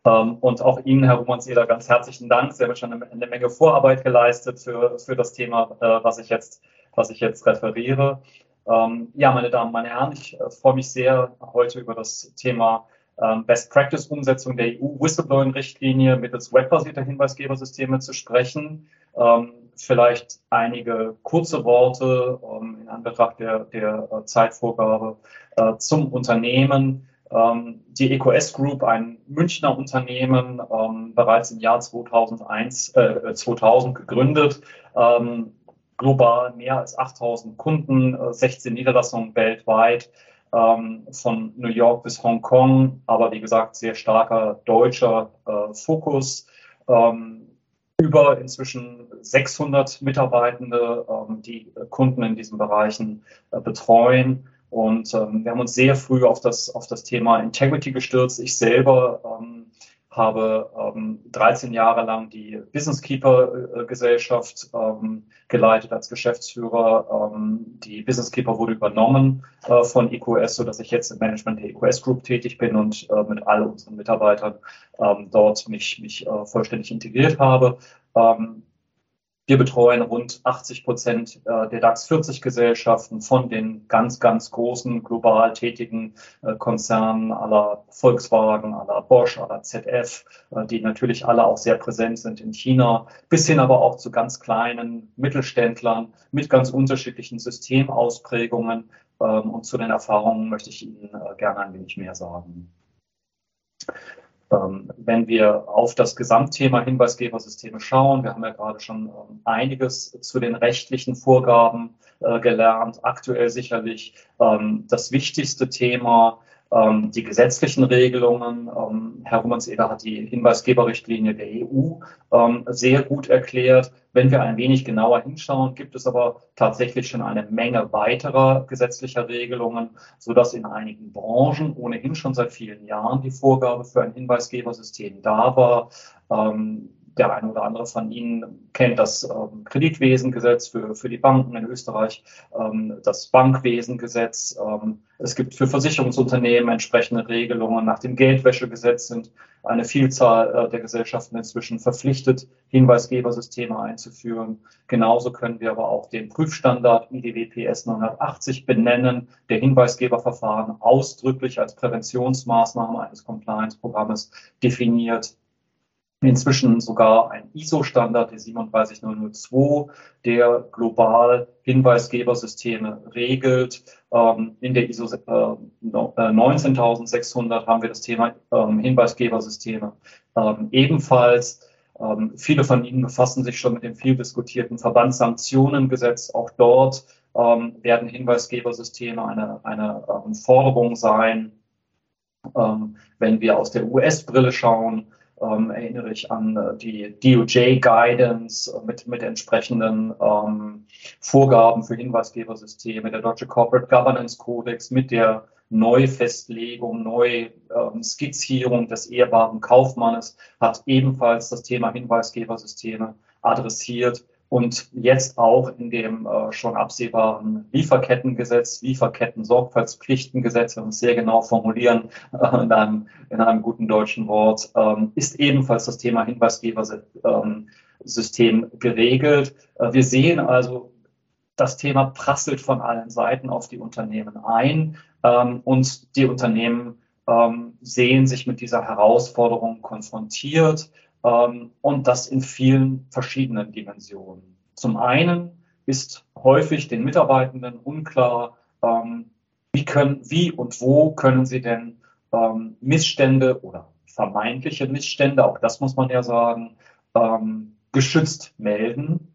Ähm, und auch Ihnen, Herr Rumonseder, ganz herzlichen Dank. Sie haben schon eine, eine Menge Vorarbeit geleistet für, für das Thema, äh, was, ich jetzt, was ich jetzt referiere. Ähm, ja, meine Damen, meine Herren, ich äh, freue mich sehr, heute über das Thema ähm, Best Practice Umsetzung der EU-Whistleblowing-Richtlinie mittels webbasierter Hinweisgebersysteme zu sprechen. Ähm, vielleicht einige kurze Worte ähm, in Anbetracht der, der äh, Zeitvorgabe äh, zum Unternehmen. Ähm, die EQS Group, ein Münchner Unternehmen, ähm, bereits im Jahr 2001, äh, 2000 gegründet, ähm, global mehr als 8000 Kunden, 16 äh, Niederlassungen weltweit, von New York bis Hongkong, aber wie gesagt, sehr starker deutscher äh, Fokus. Über inzwischen 600 Mitarbeitende, die Kunden in diesen Bereichen äh, betreuen. Und ähm, wir haben uns sehr früh auf das, auf das Thema Integrity gestürzt. Ich selber ähm, habe ähm, 13 Jahre lang die Business Keeper Gesellschaft ähm, geleitet als Geschäftsführer. Ähm, die Business Keeper wurde übernommen äh, von EQS, so dass ich jetzt im Management der EQS Group tätig bin und äh, mit all unseren Mitarbeitern ähm, dort mich, mich äh, vollständig integriert habe. Ähm, wir betreuen rund 80 Prozent äh, der DAX 40 Gesellschaften von den ganz, ganz großen global tätigen äh, Konzernen aller Volkswagen, aller Bosch, aller ZF, äh, die natürlich alle auch sehr präsent sind in China, bis hin aber auch zu ganz kleinen Mittelständlern mit ganz unterschiedlichen Systemausprägungen. Ähm, und zu den Erfahrungen möchte ich Ihnen gerne ein wenig mehr sagen. Ähm, wenn wir auf das Gesamtthema Hinweisgebersysteme schauen, wir haben ja gerade schon ähm, einiges zu den rechtlichen Vorgaben äh, gelernt. Aktuell sicherlich ähm, das wichtigste Thema ähm, die gesetzlichen Regelungen. Ähm, Herr Rummanseder hat die Hinweisgeberrichtlinie der EU ähm, sehr gut erklärt. Wenn wir ein wenig genauer hinschauen, gibt es aber tatsächlich schon eine Menge weiterer gesetzlicher Regelungen, sodass in einigen Branchen ohnehin schon seit vielen Jahren die Vorgabe für ein Hinweisgebersystem da war. Ähm, der eine oder andere von Ihnen kennt das ähm, Kreditwesengesetz für, für die Banken in Österreich, ähm, das Bankwesengesetz. Ähm, es gibt für Versicherungsunternehmen entsprechende Regelungen. Nach dem Geldwäschegesetz sind eine Vielzahl äh, der Gesellschaften inzwischen verpflichtet, Hinweisgebersysteme einzuführen. Genauso können wir aber auch den Prüfstandard IDWPS 980 benennen, der Hinweisgeberverfahren ausdrücklich als Präventionsmaßnahme eines Compliance-Programmes definiert inzwischen sogar ein ISO-Standard, der 37002, der global Hinweisgebersysteme regelt. Ähm, in der ISO äh, 19600 haben wir das Thema ähm, Hinweisgebersysteme ähm, ebenfalls. Viele von Ihnen befassen sich schon mit dem viel diskutierten Verbandssanktionengesetz. Auch dort werden Hinweisgebersysteme eine, eine Forderung sein. wenn wir aus der US-Brille schauen, ähm, erinnere ich an äh, die DOJ-Guidance äh, mit, mit entsprechenden ähm, Vorgaben für Hinweisgebersysteme, der Deutsche Corporate Governance Codex mit der Neufestlegung, Neuskizzierung ähm, des ehrbaren Kaufmannes hat ebenfalls das Thema Hinweisgebersysteme adressiert und jetzt auch in dem äh, schon absehbaren Lieferkettengesetz, Lieferketten-Sorgfaltspflichtengesetz, wenn wir es sehr genau formulieren, äh, in, einem, in einem guten deutschen Wort, ähm, ist ebenfalls das Thema Hinweisgebersystem ähm, geregelt. Äh, wir sehen also das Thema prasselt von allen Seiten auf die Unternehmen ein ähm, und die Unternehmen sehen sich mit dieser Herausforderung konfrontiert ähm, und das in vielen verschiedenen Dimensionen. Zum einen ist häufig den Mitarbeitenden unklar, ähm, wie, können, wie und wo können sie denn ähm, Missstände oder vermeintliche Missstände, auch das muss man ja sagen, ähm, geschützt melden.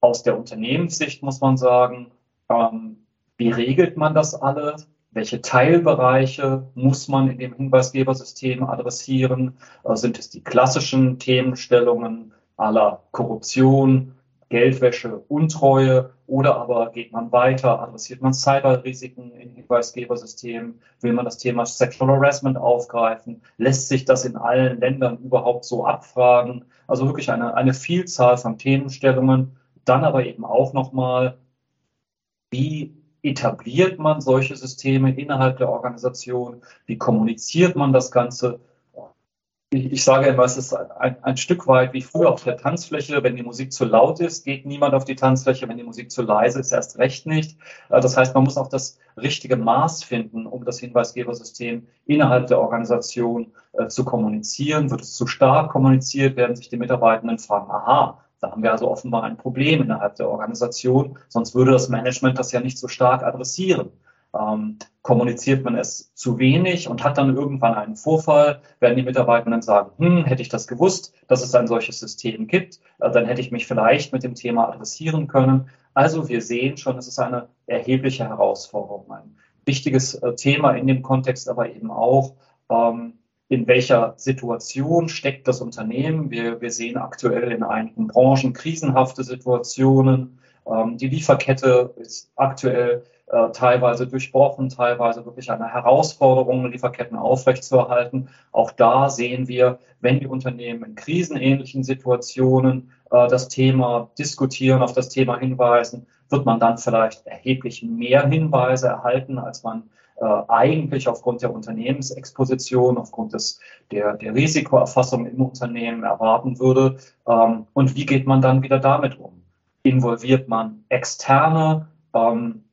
Aus der Unternehmenssicht muss man sagen, ähm, wie regelt man das alles? Welche Teilbereiche muss man in dem Hinweisgebersystem adressieren? Äh, sind es die klassischen Themenstellungen aller Korruption, Geldwäsche, Untreue oder aber geht man weiter, adressiert man Cyberrisiken in Hinweisgebersystemen, will man das Thema Sexual Harassment aufgreifen, lässt sich das in allen Ländern überhaupt so abfragen? Also wirklich eine, eine Vielzahl von Themenstellungen. Dann aber eben auch nochmal, wie etabliert man solche Systeme innerhalb der Organisation? Wie kommuniziert man das Ganze? ich, sage immer, es ist ein, ein, Stück weit wie früher auf der Tanzfläche. Wenn die Musik zu laut ist, geht niemand auf die Tanzfläche. Wenn die Musik zu leise ist, erst recht nicht. Äh, das heißt, man muss auch das richtige Maß finden, um das Hinweisgebersystem innerhalb der Organisation äh, zu kommunizieren. Wird es zu stark kommuniziert, werden sich die Mitarbeitenden fragen, aha, da haben wir also offenbar ein Problem innerhalb der Organisation, sonst würde das Management das ja nicht so stark adressieren. Ähm, kommuniziert man es zu wenig und hat dann irgendwann einen Vorfall, werden die Mitarbeitenden sagen, hm, hätte ich das gewusst, dass es ein solches System gibt, äh, dann hätte ich mich vielleicht mit dem Thema adressieren können. Also wir sehen schon, es ist eine erhebliche Herausforderung, ein wichtiges äh, Thema in dem Kontext, aber eben auch, ähm, in welcher Situation steckt das Unternehmen. Wir, wir sehen aktuell in einigen Branchen krisenhafte Situationen. Ähm, die Lieferkette ist aktuell äh, teilweise durchbrochen, teilweise wirklich eine Herausforderung, Lieferketten aufrechtzuerhalten. Auch da sehen wir, wenn die Unternehmen in krisenähnlichen Situationen äh, das Thema diskutieren, auf das Thema hinweisen, wird man dann vielleicht erheblich mehr Hinweise erhalten, als man äh, eigentlich aufgrund der Unternehmensexposition, aufgrund des, der, der Risikoerfassung im Unternehmen erwarten würde. Ähm, und wie geht man dann wieder damit um? Involviert man externe? Ähm,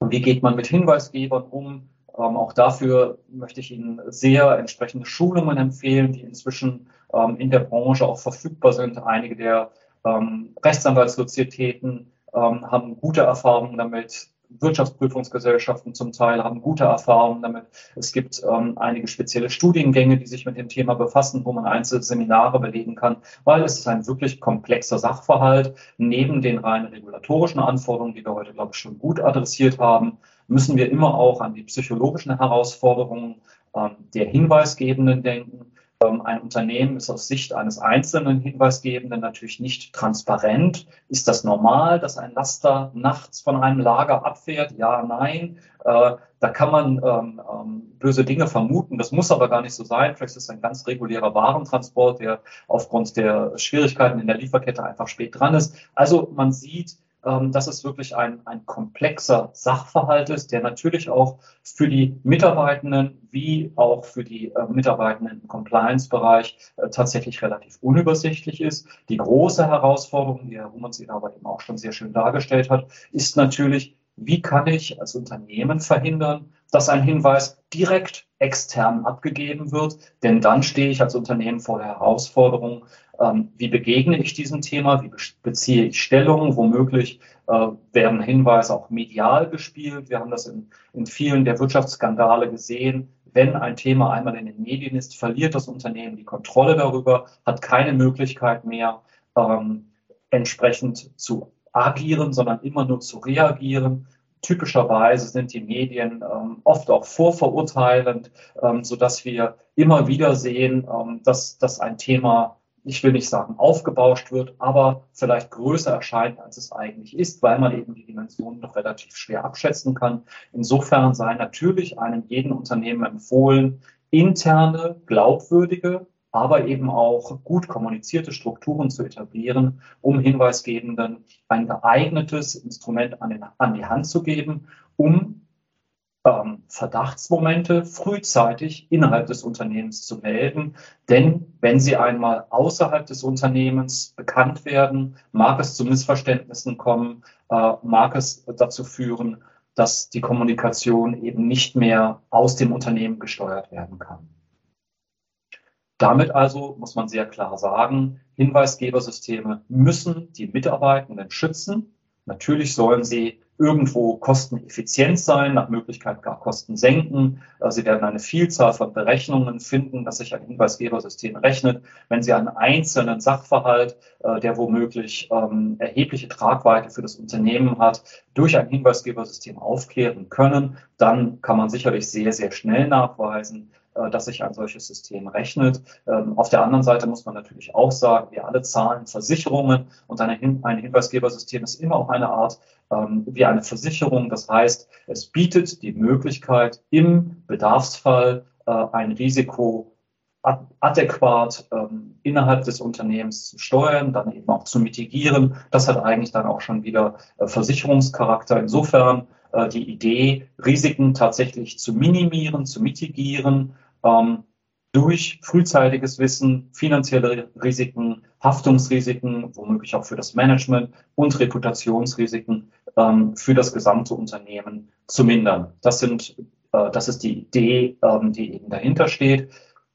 wie geht man mit Hinweisgebern um? Ähm, auch dafür möchte ich Ihnen sehr entsprechende Schulungen empfehlen, die inzwischen ähm, in der Branche auch verfügbar sind. Einige der ähm, Rechtsanwaltssozietäten ähm, haben gute Erfahrungen damit. Wirtschaftsprüfungsgesellschaften zum Teil haben gute Erfahrungen damit. Es gibt ähm, einige spezielle Studiengänge, die sich mit dem Thema befassen, wo man einzelne Seminare belegen kann, weil es ist ein wirklich komplexer Sachverhalt. Neben den rein regulatorischen Anforderungen, die wir heute, glaube ich, schon gut adressiert haben, müssen wir immer auch an die psychologischen Herausforderungen ähm, der Hinweisgebenden denken ein Unternehmen ist aus Sicht eines einzelnen Hinweisgebenden natürlich nicht transparent. Ist das normal, dass ein Laster nachts von einem Lager abfährt? Ja, nein. Äh, da kann man ähm, ähm, böse Dinge vermuten. Das muss aber gar nicht so sein. Vielleicht ist es ein ganz regulärer Warentransport, der aufgrund der Schwierigkeiten in der Lieferkette einfach spät dran ist. Also man sieht, ähm, dass es wirklich ein, ein komplexer Sachverhalt ist, der natürlich auch für die Mitarbeitenden wie auch für die äh, Mitarbeitenden im Compliance-Bereich äh, tatsächlich relativ unübersichtlich ist. Die große Herausforderung, die Herr Hummels aber eben auch schon sehr schön dargestellt hat, ist natürlich, wie kann ich als Unternehmen verhindern, dass ein Hinweis direkt extern abgegeben wird? Denn dann stehe ich als Unternehmen vor der Herausforderung, ähm, wie begegne ich diesem Thema? Wie beziehe ich Stellung? Womöglich äh, werden Hinweise auch medial gespielt. Wir haben das in, in vielen der Wirtschaftsskandale gesehen. Wenn ein Thema einmal in den Medien ist, verliert das Unternehmen die Kontrolle darüber, hat keine Möglichkeit mehr, ähm, entsprechend zu agieren, sondern immer nur zu reagieren. Typischerweise sind die Medien ähm, oft auch vorverurteilend, ähm, sodass wir immer wieder sehen, ähm, dass, dass ein Thema ich will nicht sagen aufgebauscht wird, aber vielleicht größer erscheint, als es eigentlich ist, weil man eben die Dimensionen noch relativ schwer abschätzen kann. Insofern sei natürlich einem jeden Unternehmen empfohlen, interne, glaubwürdige, aber eben auch gut kommunizierte Strukturen zu etablieren, um Hinweisgebenden ein geeignetes Instrument an, den, an die Hand zu geben, um ähm, Verdachtsmomente frühzeitig innerhalb des Unternehmens zu melden. Denn wenn sie einmal außerhalb des Unternehmens bekannt werden, mag es zu Missverständnissen kommen. äh, mag es dazu führen, dass die Kommunikation eben nicht mehr aus dem Unternehmen gesteuert werden kann. Damit also muss man sehr klar sagen, Hinweisgebersysteme müssen die Mitarbeitenden schützen. Natürlich sollen sie irgendwo kosteneffizient sein, nach Möglichkeit gar Kosten senken. Äh, sie werden eine Vielzahl von Berechnungen finden, dass sich ein Hinweisgebersystem rechnet. Wenn Sie einen einzelnen Sachverhalt, äh, der womöglich ähm, erhebliche Tragweite für das Unternehmen hat, durch ein Hinweisgebersystem aufklären können, dann kann man sicherlich sehr, sehr schnell nachweisen, dass sich ein solches System rechnet. Ähm, auf der anderen Seite muss man natürlich auch sagen, wir alle zahlen Versicherungen und ein Hinweisgebersystem ist immer auch eine Art ähm, wie eine Versicherung. Das heißt, es bietet die Möglichkeit, im Bedarfsfall äh, ein Risiko adäquat ähm, innerhalb des Unternehmens zu steuern, dann eben auch zu mitigieren. Das hat eigentlich dann auch schon wieder äh, Versicherungscharakter. Insofern äh, die Idee, Risiken tatsächlich zu minimieren, zu mitigieren, ähm, durch frühzeitiges Wissen, finanzielle Risiken, Haftungsrisiken, womöglich auch für das Management und Reputationsrisiken ähm, für das gesamte Unternehmen zu mindern. Das sind, äh, das ist die Idee, ähm, die eben dahinter steht.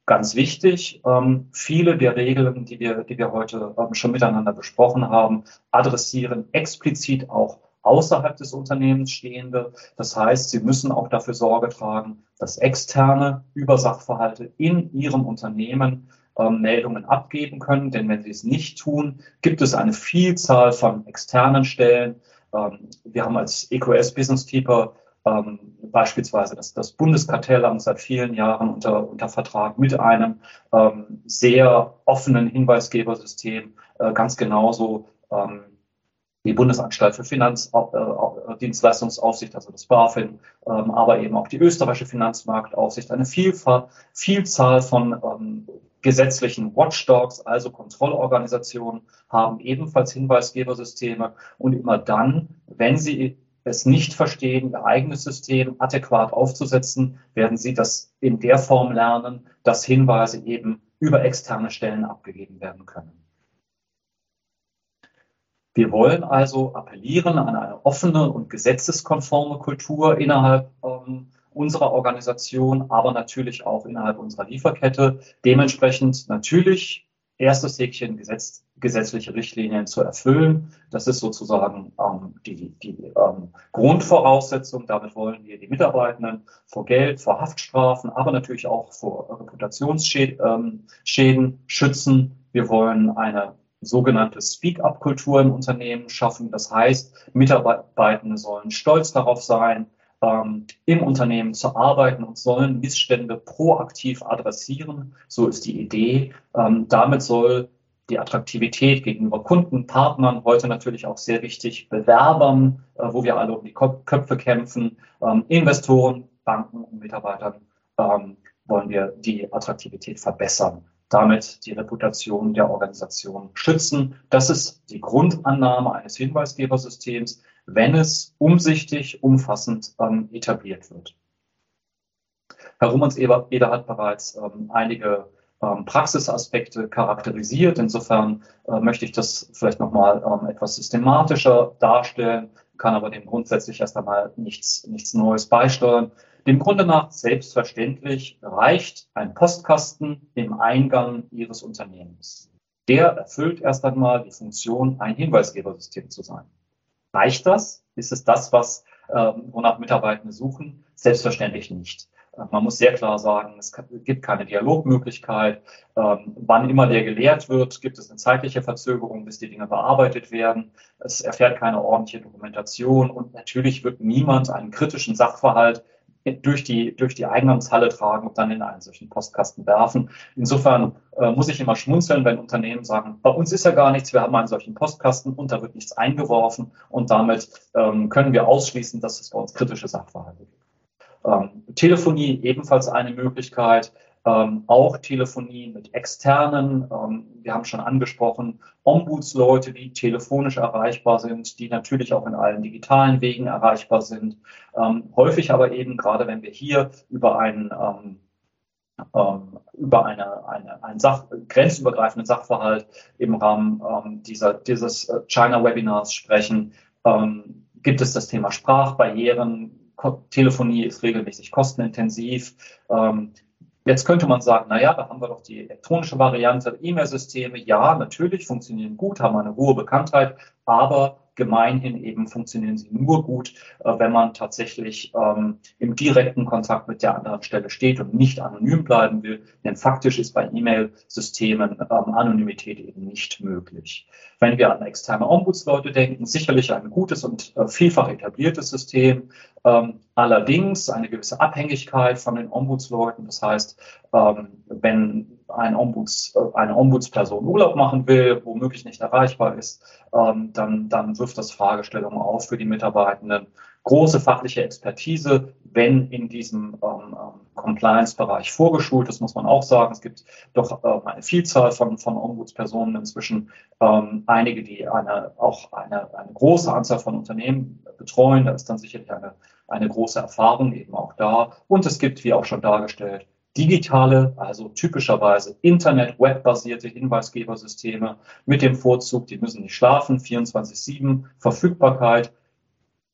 Ganz wichtig, ähm, viele der Regeln, die wir, die wir heute ähm, schon miteinander besprochen haben, adressieren explizit auch außerhalb des Unternehmens stehende. Das heißt, sie müssen auch dafür Sorge tragen, dass externe über Sachverhalte in ihrem Unternehmen ähm, Meldungen abgeben können. Denn wenn sie es nicht tun, gibt es eine Vielzahl von externen Stellen. Ähm, wir haben als EQS Business Keeper ähm, beispielsweise das, das Bundeskartellamt seit vielen Jahren unter, unter Vertrag mit einem ähm, sehr offenen Hinweisgebersystem, äh, ganz genauso ähm, die Bundesanstalt für Finanzdienstleistungsaufsicht, also das BaFin, ähm, aber eben auch die österreichische Finanzmarktaufsicht, eine Vielzahl von ähm, gesetzlichen Watchdogs, also Kontrollorganisationen, haben ebenfalls Hinweisgebersysteme und immer dann, wenn sie es nicht verstehen, ihr eigenes System adäquat aufzusetzen, werden sie das in der Form lernen, dass Hinweise eben über externe Stellen abgegeben werden können. Wir wollen also appellieren an eine offene und gesetzeskonforme Kultur innerhalb ähm, unserer Organisation, aber natürlich auch innerhalb unserer Lieferkette. Dementsprechend natürlich erstes Häkchen Gesetz, gesetzliche Richtlinien zu erfüllen. Das ist sozusagen ähm, die, die ähm, Grundvoraussetzung. Damit wollen wir die Mitarbeitenden vor Geld, vor Haftstrafen, aber natürlich auch vor Reputationsschäden ähm, schützen. Wir wollen eine sogenannte Speak-up-Kultur im Unternehmen schaffen. Das heißt, Mitarbeitende sollen stolz darauf sein, ähm, im Unternehmen zu arbeiten und sollen Missstände proaktiv adressieren. So ist die Idee. Ähm, damit soll die Attraktivität gegenüber Kunden, Partnern, heute natürlich auch sehr wichtig, Bewerbern, äh, wo wir alle um die Köpfe kämpfen, ähm, Investoren, Banken und Mitarbeitern ähm, wollen wir die Attraktivität verbessern damit die Reputation der Organisation schützen. Das ist die Grundannahme eines Hinweisgebersystems, wenn es umsichtig, umfassend ähm, etabliert wird. Herr Rumans-Eder hat bereits ähm, einige ähm, Praxisaspekte charakterisiert. Insofern äh, möchte ich das vielleicht nochmal ähm, etwas systematischer darstellen, kann aber dem grundsätzlich erst einmal nichts, nichts Neues beisteuern. Dem Grunde nach selbstverständlich reicht ein Postkasten im Eingang Ihres Unternehmens. Der erfüllt erst einmal die Funktion, ein Hinweisgebersystem zu sein. Reicht das? Ist es das, was, äh, wonach Mitarbeitende suchen? Selbstverständlich nicht. Äh, man muss sehr klar sagen, es gibt keine Dialogmöglichkeit. Ähm, wann immer der gelehrt wird, gibt es eine zeitliche Verzögerung, bis die Dinge bearbeitet werden. Es erfährt keine ordentliche Dokumentation und natürlich wird niemand einen kritischen Sachverhalt durch die, durch die Eingangshalle tragen und dann in einen solchen Postkasten werfen. Insofern äh, muss ich immer schmunzeln, wenn Unternehmen sagen, bei uns ist ja gar nichts, wir haben einen solchen Postkasten und da wird nichts eingeworfen und damit ähm, können wir ausschließen, dass es bei uns kritische Sachverhalte gibt. Ähm, Telefonie ebenfalls eine Möglichkeit ähm, auch Telefonie mit externen. Ähm, wir haben schon angesprochen, Ombudsleute, die telefonisch erreichbar sind, die natürlich auch in allen digitalen Wegen erreichbar sind. Ähm, häufig aber eben, gerade wenn wir hier über einen ähm, ähm, über eine, eine, einen Sach, grenzübergreifenden Sachverhalt im Rahmen ähm, dieser, dieses äh, China-Webinars sprechen, gibt es das Thema Sprachbarrieren, Telefonie ist regelmäßig kostenintensiv. Ähm, jetzt könnte man sagen, naja, da haben wir doch die elektronische Variante, E-Mail-Systeme. Ja, natürlich funktionieren gut, haben eine hohe Bekanntheit, aber gemeinhin eben funktionieren sie nur gut, äh, wenn man tatsächlich ähm, im direkten Kontakt mit der anderen Stelle steht und nicht anonym bleiben will. Denn faktisch ist bei E-Mail-Systemen ähm, Anonymität eben nicht möglich. Wenn wir an externe Ombudsleute denken, sicherlich ein gutes und äh, vielfach etabliertes System. Ähm, allerdings eine gewisse Abhängigkeit von den Ombudsleuten. Das heißt, ähm, wenn ein Ombuds, eine Ombudsperson Urlaub machen will, womöglich nicht erreichbar ist, ähm, dann, dann wirft das Fragestellungen auf für die Mitarbeitenden. Große fachliche Expertise, wenn in diesem ähm, ähm, Compliance-Bereich vorgeschult ist, muss man auch sagen. Es gibt doch eine Vielzahl von, von Ombudspersonen inzwischen, einige, die eine, auch eine, eine große Anzahl von Unternehmen betreuen. Da ist dann sicherlich eine, eine große Erfahrung eben auch da. Und es gibt, wie auch schon dargestellt, digitale, also typischerweise Internet-Web-basierte Hinweisgebersysteme mit dem Vorzug, die müssen nicht schlafen, 24-7, Verfügbarkeit.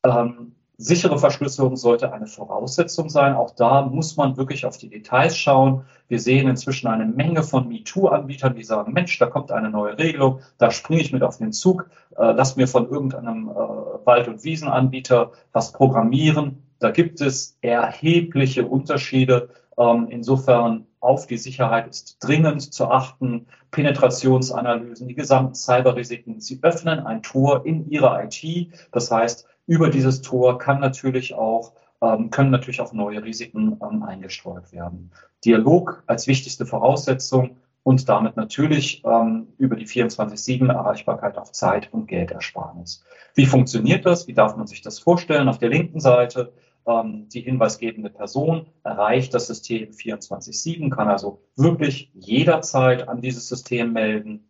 Ähm, sichere Verschlüsselung sollte eine Voraussetzung sein. Auch da muss man wirklich auf die Details schauen. Wir sehen inzwischen eine Menge von MeToo-Anbietern, die sagen, Mensch, da kommt eine neue Regelung, da springe ich mit auf den Zug, äh, lass mir von irgendeinem äh, Wald- und Wiesenanbieter was programmieren. Da gibt es erhebliche Unterschiede insofern auf die Sicherheit ist dringend zu achten. Penetrationsanalysen, die gesamten Cyberrisiken. Sie öffnen ein Tor in Ihre IT. Das heißt, über dieses Tor kann natürlich auch ähm, können natürlich auch neue Risiken ähm, eingestreut werden. Dialog als wichtigste Voraussetzung und damit natürlich ähm, über die 24-7 Erreichbarkeit auf Zeit und Geldersparnis. Wie funktioniert das? Wie darf man sich das vorstellen? Auf der linken Seite ähm, die hinweisgebende Person erreicht das System 24-7, kann also wirklich jederzeit an dieses System melden.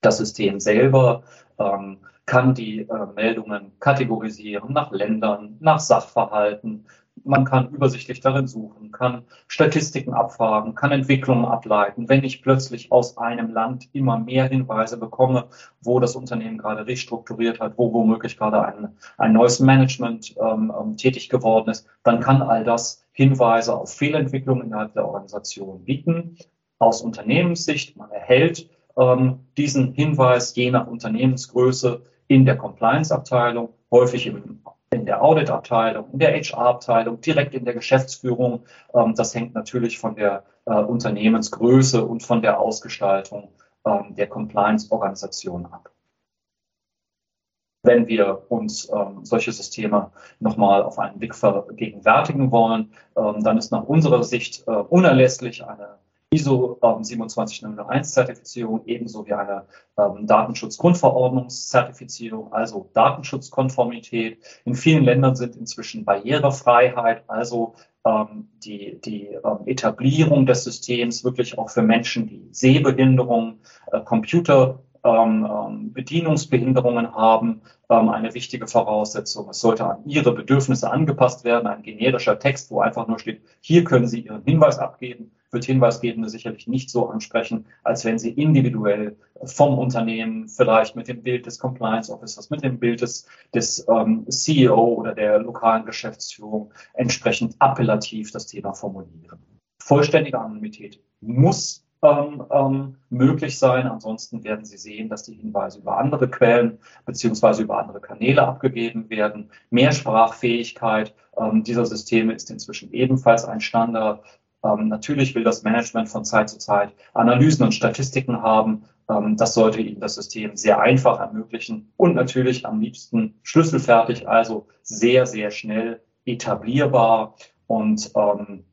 Das System selber ähm, kann die äh, Meldungen kategorisieren nach Ländern, nach Sachverhalten, man kann übersichtlich darin suchen, kann Statistiken abfragen, kann Entwicklungen ableiten. Wenn ich plötzlich aus einem Land immer mehr Hinweise bekomme, wo das Unternehmen gerade restrukturiert hat, wo womöglich gerade ein, ein neues Management ähm, ähm tätig geworden ist, dann kann all das Hinweise auf Fehlentwicklungen innerhalb der Organisation bieten. Aus Unternehmenssicht, man erhält ähm, diesen Hinweis je nach Unternehmensgröße in der Compliance-Abteilung, häufig im in der Audit-Abteilung, in der HR-Abteilung, direkt in der Geschäftsführung. Ähm, das hängt natürlich von der äh, Unternehmensgröße und von der Ausgestaltung ähm, der Compliance-Organisation ab. Wenn wir uns ähm, solche Systeme nochmal auf einen Blick vergegenwärtigen wollen, dann ist nach unserer Sicht äh, unerlässlich eine ISO ähm, 27001 Zertifizierung ebenso wie eine ähm, Datenschutzgrundverordnungszertifizierung, also Datenschutzkonformität. In vielen Ländern sind inzwischen Barrierefreiheit, also ähm, die, die ähm, Etablierung des Systems wirklich auch für Menschen, die Sehbehinderungen, äh, Computer ähm, ähm, Bedienungsbehinderungen haben, ähm, eine wichtige Voraussetzung. Es sollte an ihre Bedürfnisse angepasst werden. Ein generischer Text, wo einfach nur steht, hier können Sie Ihren Hinweis abgeben, wird Hinweisgebende sicherlich nicht so ansprechen, als wenn Sie individuell vom Unternehmen vielleicht mit dem Bild des Compliance Officers, mit dem Bild des, des ähm, CEO oder der lokalen Geschäftsführung entsprechend appellativ das Thema formulieren. Vollständige Anonymität muss ähm, ähm, möglich sein. Ansonsten werden Sie sehen, dass die Hinweise über andere Quellen beziehungsweise über andere Kanäle abgegeben werden. Mehrsprachfähigkeit ähm, dieser Systeme ist inzwischen ebenfalls ein Standard. Ähm, natürlich will das Management von Zeit zu Zeit Analysen und Statistiken haben. Ähm, das sollte Ihnen das System sehr einfach ermöglichen und natürlich am liebsten schlüsselfertig, also sehr, sehr schnell etablierbar und ähm,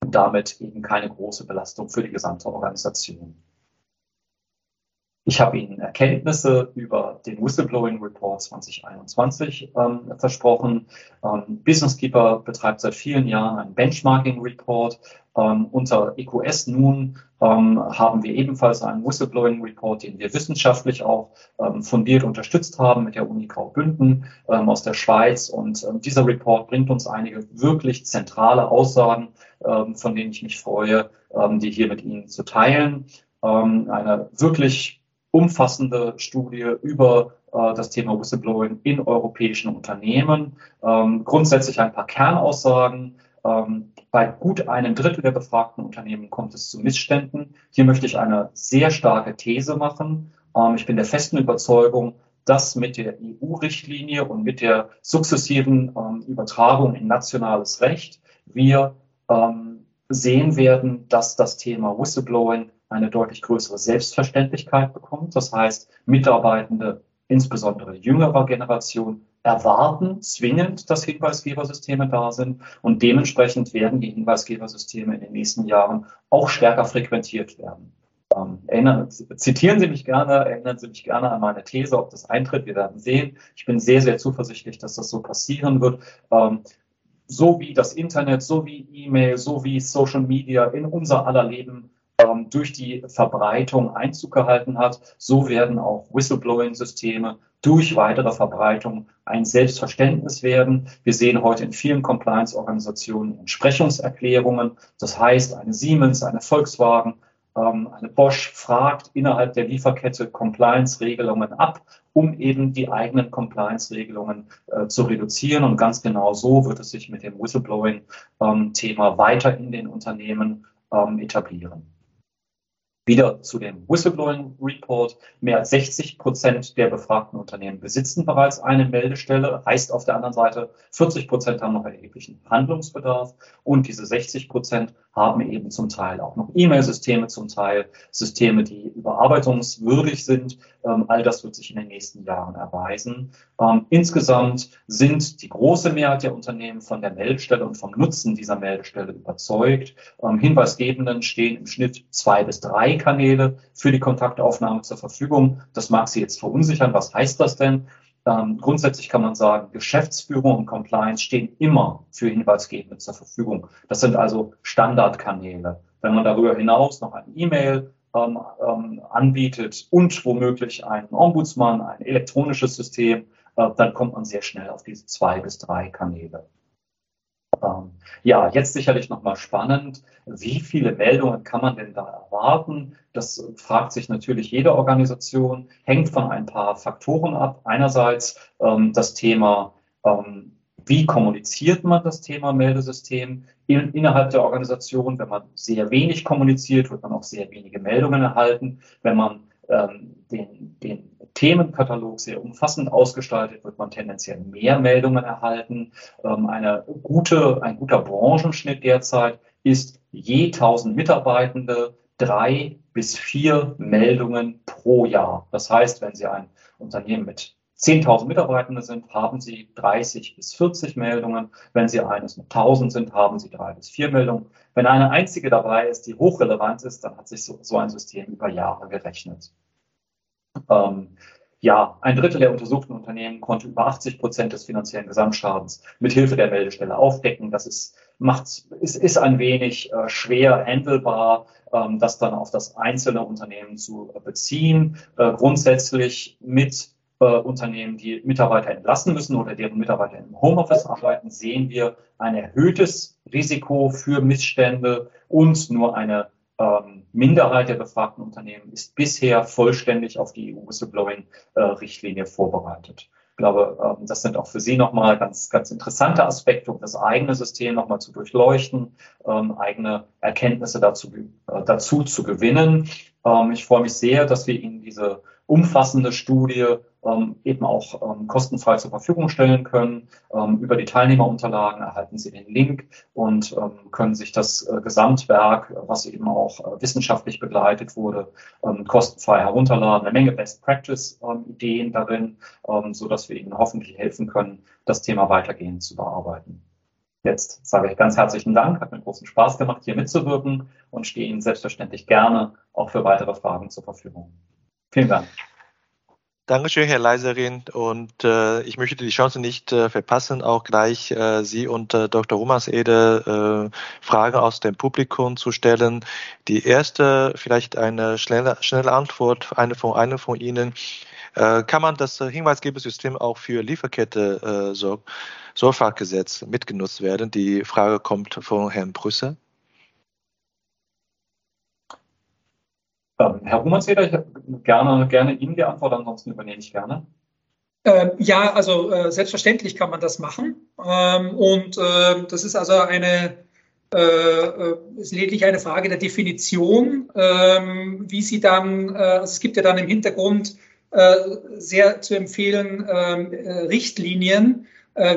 damit eben keine große Belastung für die gesamte Organisation. Ich habe Ihnen Erkenntnisse über den Whistleblowing Report 2021 ähm, versprochen. Ähm, BusinessKeeper betreibt seit vielen Jahren einen Benchmarking Report. Ähm, unter EQS nun ähm, haben wir ebenfalls einen Whistleblowing Report, den wir wissenschaftlich auch ähm, fundiert unterstützt haben mit der Uni Graubünden ähm, aus der Schweiz. Und dieser Report bringt uns einige wirklich zentrale Aussagen, von denen ich mich freue, die hier mit Ihnen zu teilen. eine wirklich umfassende Studie über äh, das Thema Whistleblowing in europäischen Unternehmen. Ähm, grundsätzlich ein paar Kernaussagen. Ähm, bei gut einem Drittel der befragten Unternehmen kommt es zu Missständen. Hier möchte ich eine sehr starke These machen. Ähm, ich bin der festen Überzeugung, dass mit der EU-Richtlinie und mit der sukzessiven ähm, Übertragung in nationales Recht wir ähm, sehen werden, dass das Thema Whistleblowing eine deutlich größere Selbstverständlichkeit bekommt. Das heißt, Mitarbeitende, insbesondere jüngerer Generation, erwarten zwingend, dass Hinweisgebersysteme da sind und dementsprechend werden die Hinweisgebersysteme in den nächsten Jahren auch stärker frequentiert werden. Ähm, erinnern, zitieren Sie mich gerne, erinnern Sie mich gerne an meine These, ob das eintritt. Wir werden sehen. Ich bin sehr, sehr zuversichtlich, dass das so passieren wird. Ähm, so wie das Internet, so wie E-Mail, so wie Social Media in unser aller Leben ähm, durch die Verbreitung Einzug gehalten hat, so werden auch Whistleblowing-Systeme durch weitere Verbreitung ein Selbstverständnis werden. Wir sehen heute in vielen Compliance-Organisationen Entsprechungserklärungen. Das heißt, eine Siemens, eine Volkswagen, ähm, eine Bosch fragt innerhalb der Lieferkette Compliance-Regelungen ab, um eben die eigenen Compliance-Regelungen äh, zu reduzieren. Und ganz genau so wird es sich mit dem Whistleblowing-Thema ähm, weiter in den Unternehmen ähm, etablieren. Wieder zu dem Whistleblowing Report. Mehr als 60 Prozent der befragten Unternehmen besitzen bereits eine Meldestelle. Heißt auf der anderen Seite, 40 Prozent haben noch erheblichen Handlungsbedarf. Und diese 60 Prozent haben eben zum Teil auch noch E-Mail-Systeme, zum Teil Systeme, die überarbeitungswürdig sind. Ähm, all das wird sich in den nächsten Jahren erweisen. Ähm, insgesamt sind die große Mehrheit der Unternehmen von der Meldestelle und vom Nutzen dieser Meldestelle überzeugt. Ähm, Hinweisgebenden stehen im Schnitt zwei bis drei Kanäle für die Kontaktaufnahme zur Verfügung. Das mag Sie jetzt verunsichern. Was heißt das denn? Grundsätzlich kann man sagen, Geschäftsführung und Compliance stehen immer für Hinweisgebende zur Verfügung. Das sind also Standardkanäle. Wenn man darüber hinaus noch ein E-Mail anbietet und womöglich einen Ombudsmann, ein elektronisches System, äh, dann kommt man sehr schnell auf diese zwei bis drei Kanäle. Ähm, ja, jetzt sicherlich nochmal spannend. Wie viele Meldungen kann man denn da erwarten? Das fragt sich natürlich jede Organisation, hängt von ein paar Faktoren ab. Einerseits ähm, das Thema, ähm, wie kommuniziert man das Thema Meldesystem in, innerhalb der Organisation? Wenn man sehr wenig kommuniziert, wird man auch sehr wenige Meldungen erhalten. Wenn man ähm, den, den Themenkatalog sehr umfassend ausgestaltet, wird man tendenziell mehr Meldungen erhalten. Ähm, eine gute, ein guter Branchenschnitt derzeit ist je 1000 Mitarbeitende drei bis vier Meldungen pro Jahr. Das heißt, wenn Sie ein Unternehmen mit 10.000 Mitarbeitende sind, haben Sie 30 bis 40 Meldungen. Wenn Sie eines mit 1.000 sind, haben Sie drei bis vier Meldungen. Wenn eine einzige dabei ist, die hochrelevant ist, dann hat sich so, so ein System über Jahre gerechnet. Ähm, ja, ein Drittel der untersuchten Unternehmen konnte über 80 Prozent des finanziellen Gesamtschadens mit Hilfe der Meldestelle aufdecken. Das ist, macht, ist, ist ein wenig äh, schwer handelbar, ähm, das dann auf das einzelne Unternehmen zu äh, beziehen. Äh, grundsätzlich mit äh, Unternehmen, die Mitarbeiter entlassen müssen oder deren Mitarbeiter im Homeoffice arbeiten, sehen wir ein erhöhtes Risiko für Missstände und nur eine ähm, Minderheit der befragten Unternehmen ist bisher vollständig auf die EU-Whistleblowing-Richtlinie vorbereitet. Ich glaube, ähm, das sind auch für Sie nochmal ganz, ganz interessante Aspekte, um das eigene System nochmal zu durchleuchten, ähm, eigene Erkenntnisse dazu, äh, dazu zu gewinnen. Ähm, ich freue mich sehr, dass wir Ihnen diese umfassende Studie ähm, eben auch ähm, kostenfrei zur Verfügung stellen können. Ähm, über die Teilnehmerunterlagen erhalten Sie den Link und ähm, können sich das äh, Gesamtwerk, was eben auch äh, wissenschaftlich begleitet wurde, ähm, kostenfrei herunterladen. Eine Menge Best Practice ähm, darin, so dass wir Ihnen hoffentlich helfen können, das Thema weitergehend zu bearbeiten. Jetzt sage ich ganz herzlichen Dank, hat mir großen Spaß gemacht, hier mitzuwirken und stehe Ihnen selbstverständlich gerne auch für weitere Fragen zur Verfügung. Vielen Dank. Dankeschön, Herr Leiserin. Und äh, ich möchte die Chance nicht äh, verpassen, auch gleich äh, Sie und äh, Dr. Romansede äh, Fragen aus dem Publikum zu stellen. Die erste, vielleicht eine schnelle, schnelle Antwort, eine von einem von Ihnen. Äh, kann man das Hinweisgebersystem auch für Lieferkette äh, Sor Sorgfaltgesetz mitgenutzt werden? Die Frage kommt von Herrn Brüssel. Herr Rumanseder, ich gerne, gerne Ihnen die Antwort, ansonsten übernehme ich gerne. Ähm, ja, also äh, selbstverständlich kann man das machen. Ähm, und äh, das ist also eine, äh, äh ist lediglich eine Frage der Definition, ähm, wie sie dann, äh, also es gibt ja dann im Hintergrund äh, sehr zu empfehlen ähm, Richtlinien,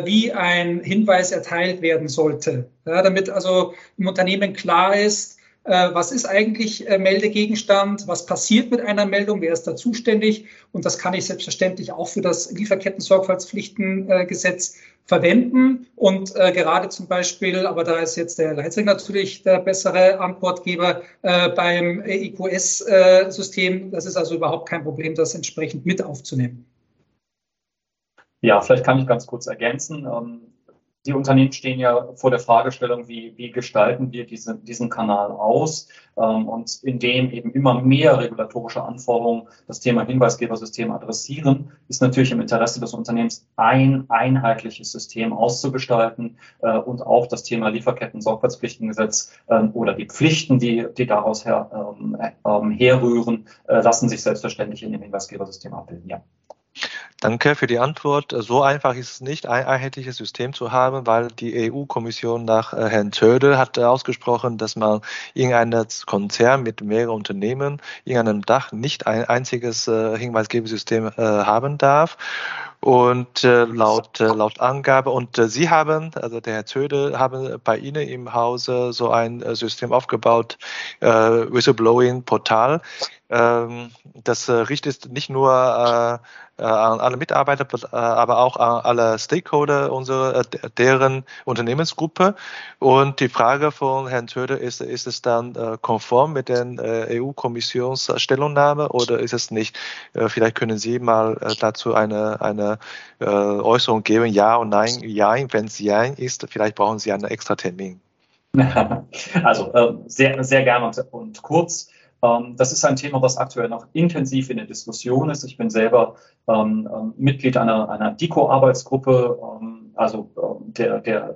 wie ein Hinweis erteilt werden sollte. Ja, damit also im Unternehmen klar ist, was ist eigentlich äh, Meldegegenstand, was passiert mit einer Meldung, wer ist da zuständig. Und das kann ich selbstverständlich auch für das Lieferketten-Sorgfaltspflichtengesetz verwenden. Und äh, gerade zum Beispiel, aber da ist jetzt der Leitsing natürlich der bessere Antwortgeber äh, beim IQS-System. Äh, das ist also überhaupt kein Problem, das entsprechend mit aufzunehmen. Ja, vielleicht kann ich ganz kurz ergänzen. Ähm, die Unternehmen stehen ja vor der Fragestellung, wie, wie gestalten wir diese, diesen Kanal aus ähm, und indem eben immer mehr regulatorische Anforderungen das Thema Hinweisgebersystem adressieren, ist natürlich im Interesse des Unternehmens ein einheitliches System auszugestalten äh, und auch das Thema Lieferketten-Sorgfaltspflichtengesetz äh, oder die Pflichten, die, die daraus her, ähm, äh, herrühren, äh, lassen sich selbstverständlich in dem Hinweisgebersystem abbilden. Ja. Danke für die Antwort. So einfach ist es nicht, ein einheitliches System zu haben, weil die EU-Kommission nach äh, Herrn Töde hat ausgesprochen, dass man irgendein Konzern mit mehreren Unternehmen in einem Dach nicht ein einziges äh, Hinweisgebersystem äh, haben darf. Und äh, laut, äh, laut Angabe, und äh, Sie haben, also der Herr Zöde, haben bei Ihnen im Hause so ein äh, System aufgebaut, äh, Whistleblowing-Portal. Ähm, das äh, richtet nicht nur äh, äh, an alle Mitarbeiter, aber auch an alle Stakeholder unserer, deren Unternehmensgruppe. Und die Frage von Herrn Töde ist, ist es dann konform mit den EU-Kommissionsstellungnahme oder ist es nicht? Vielleicht können Sie mal dazu eine, eine Äußerung geben, ja und nein, ja, wenn es ja ist, vielleicht brauchen Sie einen extra Termin. Also sehr, sehr gerne und, und kurz. Ähm, das ist ein Thema, was aktuell noch intensiv in der Diskussion ist. Ich bin selber ähm, ähm Mitglied einer, einer DICO-Arbeitsgruppe, ähm, also der, der,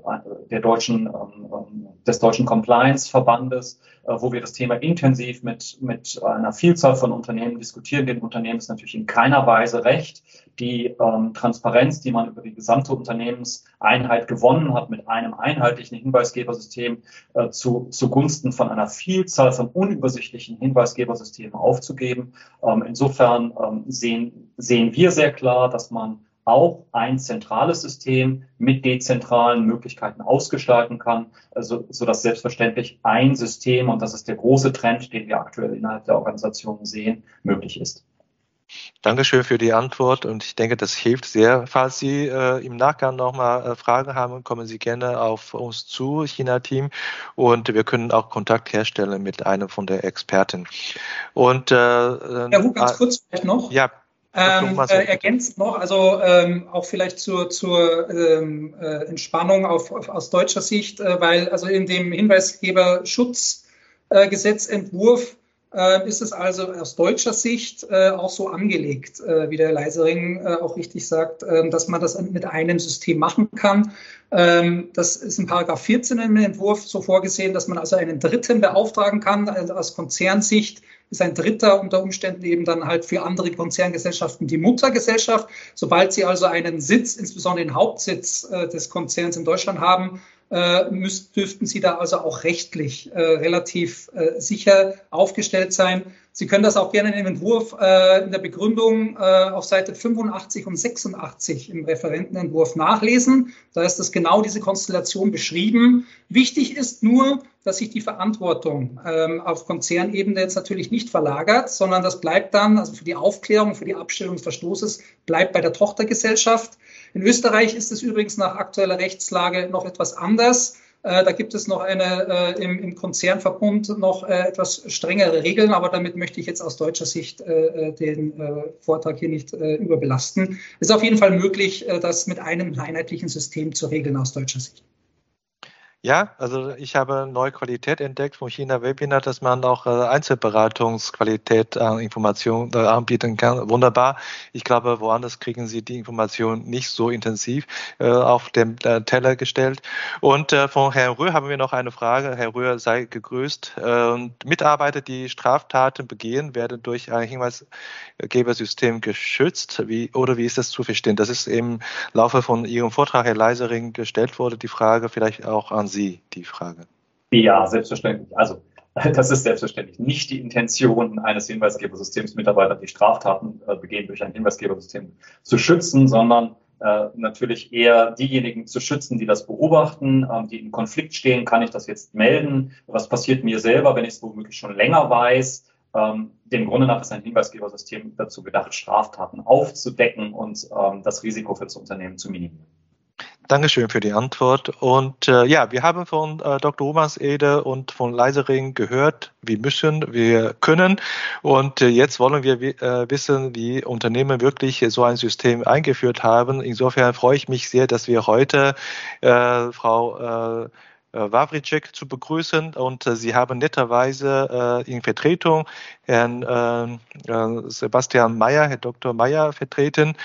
der deutschen, ähm, des deutschen Compliance-Verbandes, äh, wo wir das Thema intensiv mit, mit einer Vielzahl von Unternehmen diskutieren. Dem Unternehmen ist natürlich in keiner Weise recht. Die ähm, Transparenz, die man über die gesamte Unternehmenseinheit gewonnen hat mit einem einheitlichen Hinweisgebersystem äh, zu, zugunsten von einer Vielzahl von unübersichtlichen Hinweisgebersystemen aufzugeben. Ähm, insofern ähm, sehen, sehen wir sehr klar, dass man auch ein zentrales System mit dezentralen Möglichkeiten ausgestalten kann, also, so dass selbstverständlich ein System, und das ist der große Trend, den wir aktuell innerhalb der Organisation sehen, möglich ist. Dankeschön für die Antwort und ich denke, das hilft sehr. Falls Sie äh, im Nachgang nochmal äh, Fragen haben, kommen Sie gerne auf uns zu, China-Team, und wir können auch Kontakt herstellen mit einem von der Experten. Und äh, ja, gut, ganz äh, kurz vielleicht noch. Ja, ähm, äh, ergänzt noch, also ähm, auch vielleicht zur, zur ähm, äh, Entspannung auf, auf, aus deutscher Sicht, äh, weil also in dem Hinweisgeberschutzgesetzentwurf äh, ist es also aus deutscher Sicht äh, auch so angelegt, äh, wie der Leisering auch richtig sagt, ähm, dass man das mit einem System machen kann. Ähm, das ist in Paragraph 14 im Entwurf so vorgesehen, dass man also einen Dritten beauftragen kann, also aus Konzernsicht ist ein Dritter unter Umständen eben dann halt für andere Konzerngesellschaften die Muttergesellschaft. Sobald sie also einen Sitz, insbesondere den Hauptsitz äh, des Konzerns in Deutschland haben, äh, müsst, dürften Sie da also auch rechtlich äh, relativ äh, sicher aufgestellt sein. Sie können das auch gerne in dem Entwurf äh, in der Begründung äh, auf Seite 85 und 86 im Referentenentwurf nachlesen. Da ist das genau diese Konstellation beschrieben. Wichtig ist nur, dass sich die Verantwortung ähm, auf Konzernebene jetzt natürlich nicht verlagert, sondern das bleibt dann, also für die Aufklärung, für die Abstellung des Verstoßes, bleibt bei der Tochtergesellschaft. In Österreich ist es übrigens nach aktueller Rechtslage noch etwas anders. Äh, da gibt es noch eine äh, im, im, Konzernverbund noch äh, etwas strengere Regeln, aber damit möchte ich jetzt aus deutscher Sicht den Vortrag hier nicht überbelasten. Es ist auf jeden Fall möglich, das mit einem einheitlichen System zu regeln aus deutscher Sicht. Ja, also ich habe neue Qualität entdeckt von China Webinar, dass man auch äh, Einzelberatungsqualität an äh, Informationen äh, anbieten kann. Wunderbar. Ich glaube, woanders kriegen Sie die Information nicht so intensiv auf dem Teller gestellt. Und von Herrn Röhr haben wir noch eine Frage. Herr Röhr sei gegrüßt. Mitarbeiter, die Straftaten begehen, werden durch ein Hinweisgebersystem geschützt. Wie, oder wie ist das zu verstehen? Das ist im Laufe von Ihrem Vortrag, Herr Leisering, gestellt wurde. Die Frage vielleicht auch an Sie die Frage? Ja, selbstverständlich. Also das ist selbstverständlich nicht die Intention eines Hinweisgebersystems, Mitarbeiter, die Straftaten äh, begehen, durch ein Hinweisgebersystem zu schützen, sondern äh, natürlich eher diejenigen zu schützen, die das beobachten, äh, die im Konflikt stehen. Kann ich das jetzt melden? Was passiert mir selber, wenn ich es womöglich schon länger weiß? Ähm, dem Grunde nach ist ein Hinweisgebersystem dazu gedacht, Straftaten aufzudecken und ähm, das Risiko für das Unternehmen zu minimieren. Dankeschön für die Antwort. Und äh, ja, wir haben von äh, Dr. Romansede und von Leisering gehört, wir müssen, wir können. Und äh, jetzt wollen wir äh, wissen, wie Unternehmen wirklich so ein System eingeführt haben. Insofern freue ich mich sehr, dass wir heute äh, Frau äh, äh, Wawritschek zu begrüßen und äh, Sie haben netterweise äh, in Vertretung Herrn Sebastian Mayer, Herr Dr. Mayer vertreten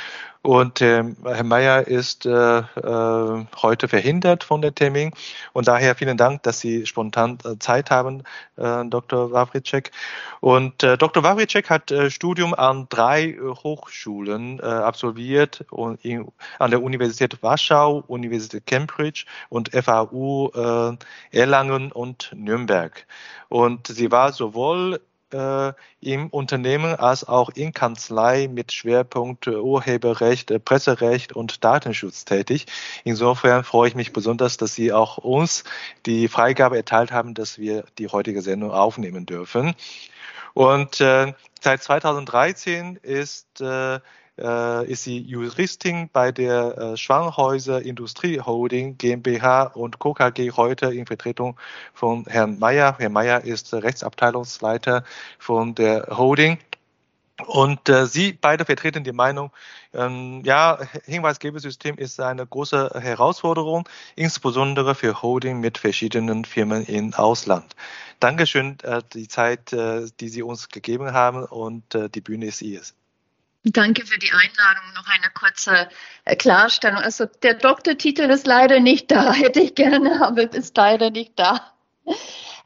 und äh, Herr Mayer ist äh, äh, heute verhindert von der Termin. Und daher vielen Dank, dass Sie spontan äh, Zeit haben, äh, Dr. Wawritschek. Und äh, Dr. Wawritschek hat Studium an drei Hochschulen absolviert, und in, an der Universität Warschau, Universität Cambridge und FAU Erlangen und Nürnberg. Und sie war sowohl äh, im Unternehmen als auch in Kanzlei mit Schwerpunkt Urheberrecht, äh, Presserecht und Datenschutz tätig. Insofern freue ich mich besonders, dass Sie auch uns die Freigabe erteilt haben, dass wir die heutige Sendung aufnehmen dürfen. Und äh, seit 2013 ist äh, äh, ist sie Juristin bei der äh, Schwanhäuser Industrie Holding GmbH und Co. Heute in Vertretung von Herrn Meyer. Herr Meyer ist Rechtsabteilungsleiter von der Holding. Und äh, Sie beide vertreten die Meinung, ähm, ja, Hinweisgebersystem ist eine große Herausforderung, insbesondere für Holding mit verschiedenen Firmen im Ausland. Dankeschön, äh, die Zeit, äh, die Sie uns gegeben haben und äh, die Bühne ist Ihres. Danke für die Einladung. Noch eine kurze äh, Klarstellung. Also der Doktortitel ist leider nicht da. Hätte ich gerne, aber ist leider nicht da.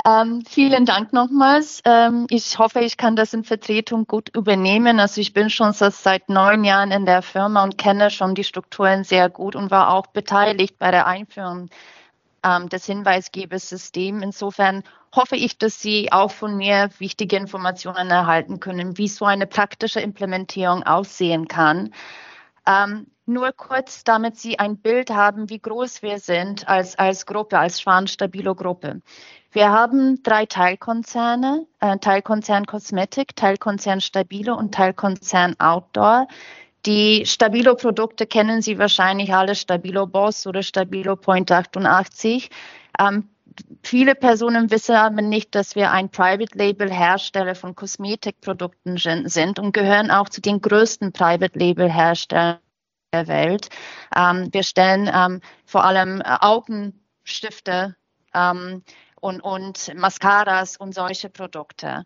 Ähm, vielen Dank nochmals. Ähm, ich hoffe, ich kann das in Vertretung gut übernehmen. Also ich bin schon seit neun Jahren in der Firma und kenne schon die Strukturen sehr gut und war auch beteiligt bei der Einführung ähm, des Hinweisgebersystems. Insofern hoffe ich, dass Sie auch von mir wichtige Informationen erhalten können, wie so eine praktische Implementierung aussehen kann. Ähm, nur kurz, damit Sie ein Bild haben, wie groß wir sind als, als Gruppe, als Schwan-Stabilo-Gruppe. Wir haben drei Teilkonzerne, äh, Teilkonzern Cosmetic, Teilkonzern Stabilo und Teilkonzern Outdoor. Die Stabilo-Produkte kennen Sie wahrscheinlich alle, Stabilo Boss oder Stabilo Point 88. Ähm, viele Personen wissen aber nicht, dass wir ein Private Label Hersteller von Kosmetikprodukten sind und gehören auch zu den größten Private Label Herstellern der Welt. Ähm, wir stellen ähm, vor allem äh, Augenstifte ähm, und, und Mascaras und solche Produkte.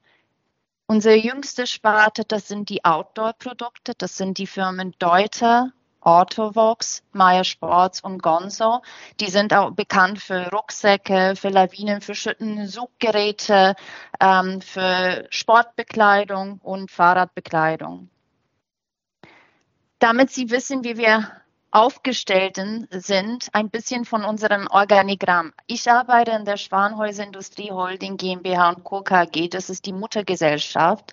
Unsere jüngste Sparte, das sind die Outdoor-Produkte. Das sind die Firmen Deuter, Autovox, Meyer Sports und Gonzo. Die sind auch bekannt für Rucksäcke, für Lawinen, für Schütten, Suchgeräte, ähm, für Sportbekleidung und Fahrradbekleidung. Damit Sie wissen, wie wir Aufgestellten sind, ein bisschen von unserem Organigramm. Ich arbeite in der Schwanhäuser Industrie Holding GmbH und Co. KG, das ist die Muttergesellschaft.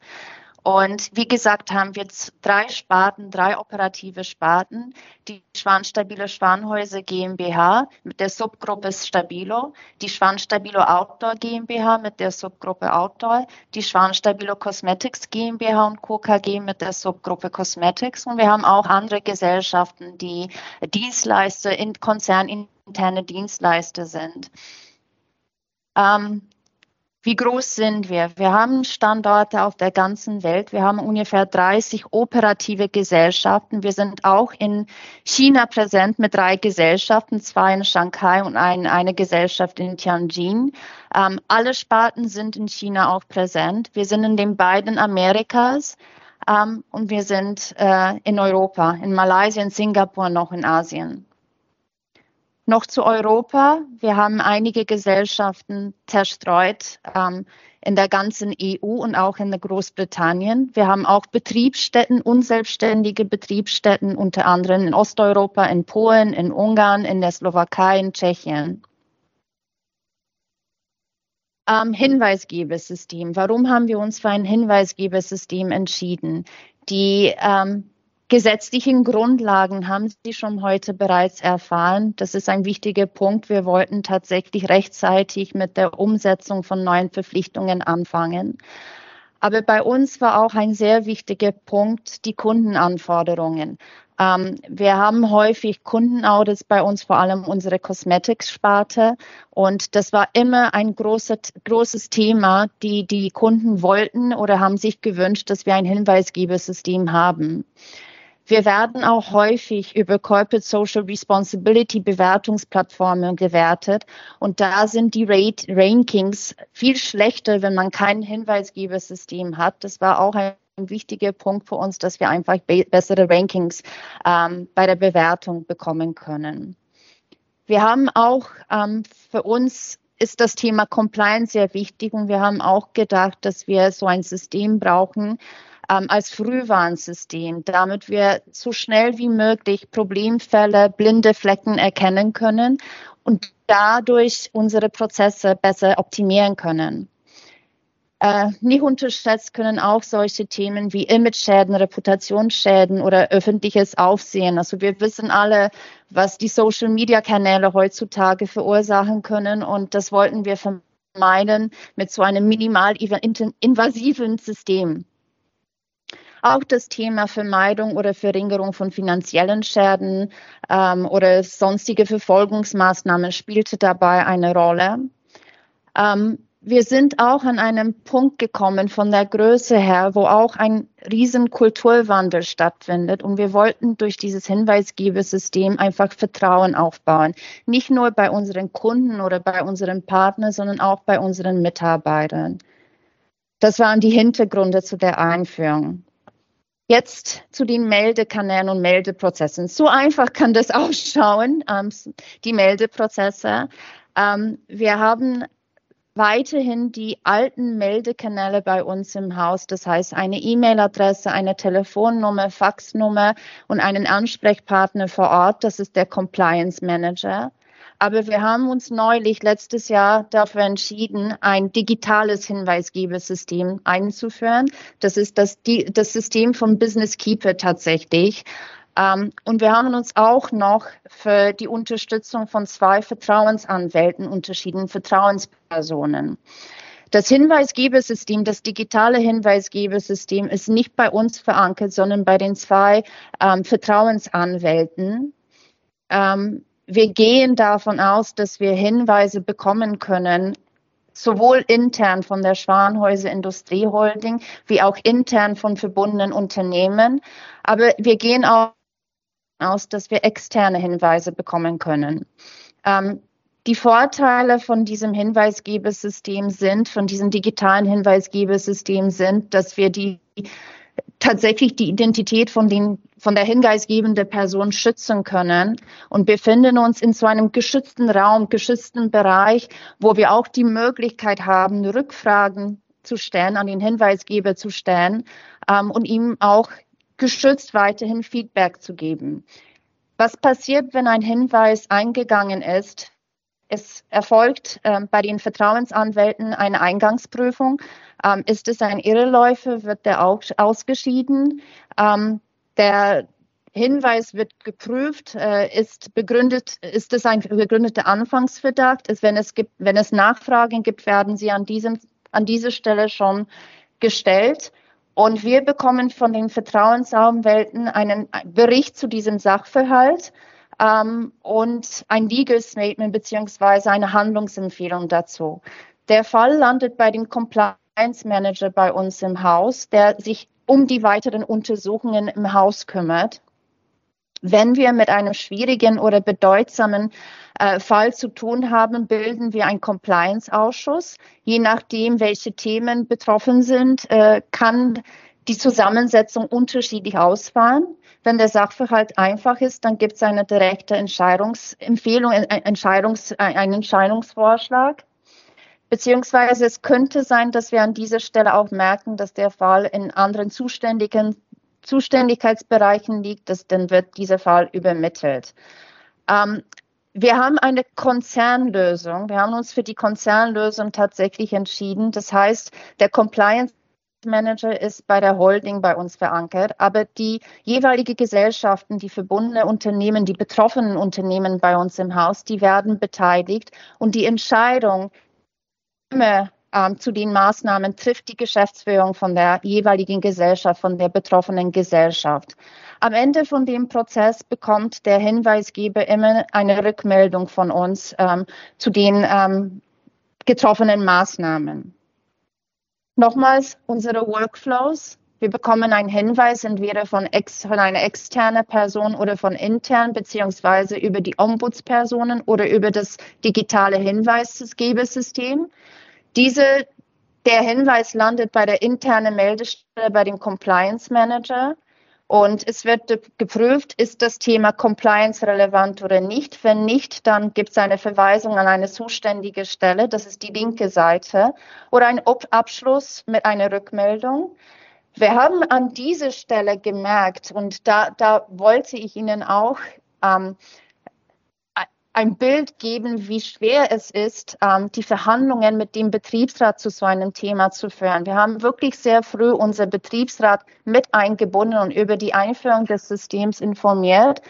Und wie gesagt, haben wir drei Sparten, drei operative Sparten. Die Schwanstabile Schwanhäuser GmbH mit der Subgruppe Stabilo, die Schwanstabilo Outdoor GmbH mit der Subgruppe Outdoor, die Schwanstabilo Cosmetics GmbH und Co. KG mit der Subgruppe Cosmetics. Und wir haben auch andere Gesellschaften, die Dienstleister, in konzerninterne Dienstleister sind. Ähm, Wie groß sind wir? Wir haben Standorte auf der ganzen Welt. Wir haben ungefähr 30 operative Gesellschaften. Wir sind auch in China präsent mit drei Gesellschaften, zwei in Shanghai und ein, eine Gesellschaft in Tianjin. Ähm, alle Sparten sind in China auch präsent. Wir sind in den beiden Amerikas ähm, und wir sind äh, in Europa, in Malaysia, in Singapur, noch in Asien. Noch zu Europa. Wir haben einige Gesellschaften zerstreut ähm, in der ganzen EU und auch in der Großbritannien. Wir haben auch Betriebsstätten, unselbstständige Betriebsstätten, unter anderem in Osteuropa, in Polen, in Ungarn, in der Slowakei, in Tschechien. Ähm, Hinweisgebersystem. Warum haben wir uns für ein Hinweisgebersystem entschieden? Die ähm, gesetzlichen Grundlagen haben Sie schon heute bereits erfahren. Das ist ein wichtiger Punkt. Wir wollten tatsächlich rechtzeitig mit der Umsetzung von neuen Verpflichtungen anfangen. Aber bei uns war auch ein sehr wichtiger Punkt die Kundenanforderungen. Ähm, wir haben häufig Kundenaudits bei uns, vor allem unsere Cosmetics-Sparte. Und das war immer ein großer, großes Thema, die die Kunden wollten oder haben sich gewünscht, dass wir ein Hinweisgebersystem haben. Wir werden auch häufig über Corporate Social Responsibility Bewertungsplattformen gewertet und da sind die Rate Rankings viel schlechter, wenn man kein Hinweisgebersystem hat. Das war auch ein wichtiger Punkt für uns, dass wir einfach be bessere Rankings ähm, bei der Bewertung bekommen können. Wir haben auch ähm, für uns ist das Thema Compliance sehr wichtig und wir haben auch gedacht, dass wir so ein System brauchen, ähm, als Frühwarnsystem, damit wir so schnell wie möglich Problemfälle, blinde Flecken erkennen können und dadurch unsere Prozesse besser optimieren können. Äh, nicht unterschätzt können auch solche Themen wie Image-Schäden, Reputationsschäden oder öffentliches Aufsehen. Also wir wissen alle, was die Social-Media-Kanäle heutzutage verursachen können und das wollten wir vermeiden mit so einem minimal invasiven System. Auch das Thema Vermeidung oder Verringerung von finanziellen Schäden ähm, oder sonstige Verfolgungsmaßnahmen spielte dabei eine Rolle. Ähm, wir sind auch an einem Punkt gekommen von der Größe her, wo auch ein riesen Kulturwandel stattfindet. Und wir wollten durch dieses Hinweisgebersystem einfach Vertrauen aufbauen. Nicht nur bei unseren Kunden oder bei unseren Partnern, sondern auch bei unseren Mitarbeitern. Das waren die Hintergründe zu der Einführung. Jetzt zu den Meldekanälen und Meldeprozessen. So einfach kann das ausschauen, ähm, die Meldeprozesse. Ähm, wir haben weiterhin die alten Meldekanäle bei uns im Haus, das heißt eine E-Mail-Adresse, eine Telefonnummer, Faxnummer und einen Ansprechpartner vor Ort, das ist der Compliance Manager. Aber wir haben uns neulich letztes Jahr dafür entschieden, ein digitales Hinweisgebersystem einzuführen. Das ist das, das System von Business Keeper tatsächlich. Um, ähm, und wir haben uns auch noch für die Unterstützung von zwei Vertrauensanwälten unterschieden, Vertrauenspersonen. Das Hinweisgebersystem, das digitale Hinweisgebersystem ist nicht bei uns verankert, sondern bei den zwei ähm, Vertrauensanwälten. Ähm, wir gehen davon aus, dass wir Hinweise bekommen können, sowohl intern von der Schwanhäuser Industrieholding wie auch intern von verbundenen Unternehmen. Aber wir gehen auch aus, dass wir externe Hinweise bekommen können. Ähm, die Vorteile von diesem Hinweisgebersystem sind, von diesem digitalen Hinweisgebersystem sind, dass wir die tatsächlich die Identität von, den, von der hinweisgebenden Person schützen können und befinden uns in so einem geschützten Raum, geschützten Bereich, wo wir auch die Möglichkeit haben, Rückfragen zu stellen, an den Hinweisgeber zu stellen ähm, und ihm auch geschützt weiterhin Feedback zu geben. Was passiert, wenn ein Hinweis eingegangen ist? Es erfolgt äh, bei den Vertrauensanwälten eine Eingangsprüfung. Ähm, ist es ein Irreläufer, wird der auch ausgeschieden. Ähm, der Hinweis wird geprüft, äh, ist begründet, ist es ein begründeter Anfangsverdacht? Ist, wenn es gibt, wenn es Nachfragen gibt, werden sie an diesem, an dieser Stelle schon gestellt. Und wir bekommen von den Vertrauensanwälten einen Bericht zu diesem Sachverhalt ähm, und ein Legal Statement beziehungsweise eine Handlungsempfehlung dazu. Der Fall landet bei dem Compliance Manager bei uns im Haus, der sich um die weiteren Untersuchungen im Haus kümmert. Wenn wir mit einem schwierigen oder bedeutsamen äh, Fall zu tun haben, bilden wir einen Compliance-Ausschuss. Je nachdem, welche Themen betroffen sind, äh, kann die Zusammensetzung unterschiedlich ausfallen. Wenn der Sachverhalt einfach ist, dann gibt es eine direkte Entscheidungsempfehlung, Entscheidungs, einen Entscheidungsvorschlag. Beziehungsweise es könnte sein, dass wir an dieser Stelle auch merken, dass der Fall in anderen zuständigen Zuständigkeitsbereichen liegt, dass, dann wird dieser Fall übermittelt. Ähm, wir haben eine Konzernlösung. Wir haben uns für die Konzernlösung tatsächlich entschieden. Das heißt, der Compliance Manager ist bei der Holding bei uns verankert, aber die jeweilige Gesellschaften, die verbundene Unternehmen, die betroffenen Unternehmen bei uns im Haus, die werden beteiligt und die Entscheidung immer ähm, zu den Maßnahmen trifft die Geschäftsführung von der jeweiligen Gesellschaft, von der betroffenen Gesellschaft. Am Ende von dem Prozess bekommt der Hinweisgeber immer eine Rückmeldung von uns ähm, zu den ähm, getroffenen Maßnahmen. Nochmals unsere Workflows. Wir bekommen einen Hinweis entweder von, ex, von einer externen Person oder von intern, beziehungsweise über die Ombudspersonen oder über das digitale Hinweisgebersystem. Diese, der Hinweis landet bei der internen Meldestelle bei dem Compliance Manager. Und es wird geprüft, ist das Thema Compliance relevant oder nicht. Wenn nicht, dann gibt es eine Verweisung an eine zuständige Stelle, das ist die linke Seite, oder ein Abschluss mit einer Rückmeldung. Wir haben an dieser Stelle gemerkt, und da, da wollte ich Ihnen auch ähm, ein Bild geben, wie schwer es ist, ähm, die Verhandlungen mit dem Betriebsrat zu so einem Thema zu führen. Wir haben wirklich sehr früh unser Betriebsrat mit eingebunden und über die Einführung des Systems informiert.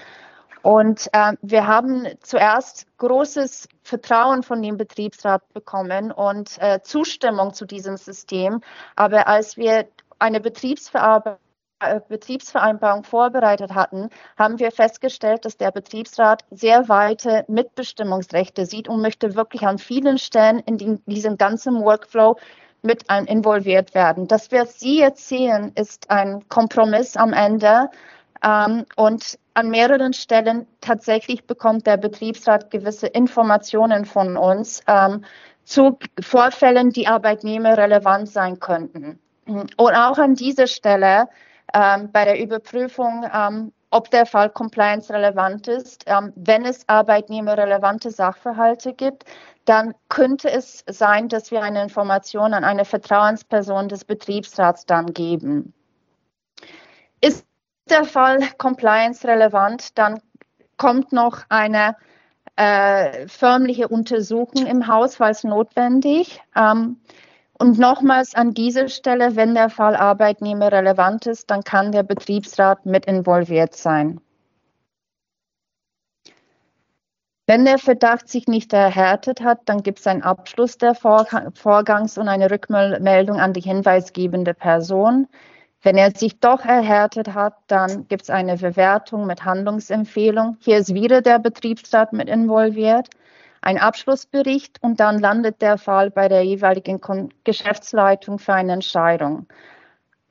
Und äh, wir haben zuerst großes Vertrauen von dem Betriebsrat bekommen und äh, Zustimmung zu diesem System. Aber als wir eine Betriebsverarbeitung Betriebsvereinbarung vorbereitet hatten, haben wir festgestellt, dass der Betriebsrat sehr weite Mitbestimmungsrechte sieht und möchte wirklich an vielen Stellen in diesem ganzen Workflow mit involviert werden. Das, was Sie jetzt sehen, ist ein Kompromiss am Ende. Ähm, und an mehreren Stellen tatsächlich bekommt der Betriebsrat gewisse Informationen von uns ähm, zu Vorfällen, die Arbeitnehmer relevant sein könnten. Und auch an dieser Stelle bei der Überprüfung, ähm, ob der Fall compliance relevant ist. Ähm, wenn es arbeitnehmerrelevante Sachverhalte gibt, dann könnte es sein, dass wir eine Information an eine Vertrauensperson des Betriebsrats dann geben. Ist der Fall compliance relevant, dann kommt noch eine äh, förmliche Untersuchung im Haus, falls notwendig. Ähm, und nochmals an dieser Stelle, wenn der Fall Arbeitnehmer relevant ist, dann kann der Betriebsrat mit involviert sein. Wenn der Verdacht sich nicht erhärtet hat, dann gibt es einen Abschluss des Vorgangs und eine Rückmeldung an die hinweisgebende Person. Wenn er sich doch erhärtet hat, dann gibt es eine Bewertung mit Handlungsempfehlung. Hier ist wieder der Betriebsrat mit involviert ein Abschlussbericht und dann landet der Fall bei der jeweiligen Geschäftsleitung für eine Entscheidung.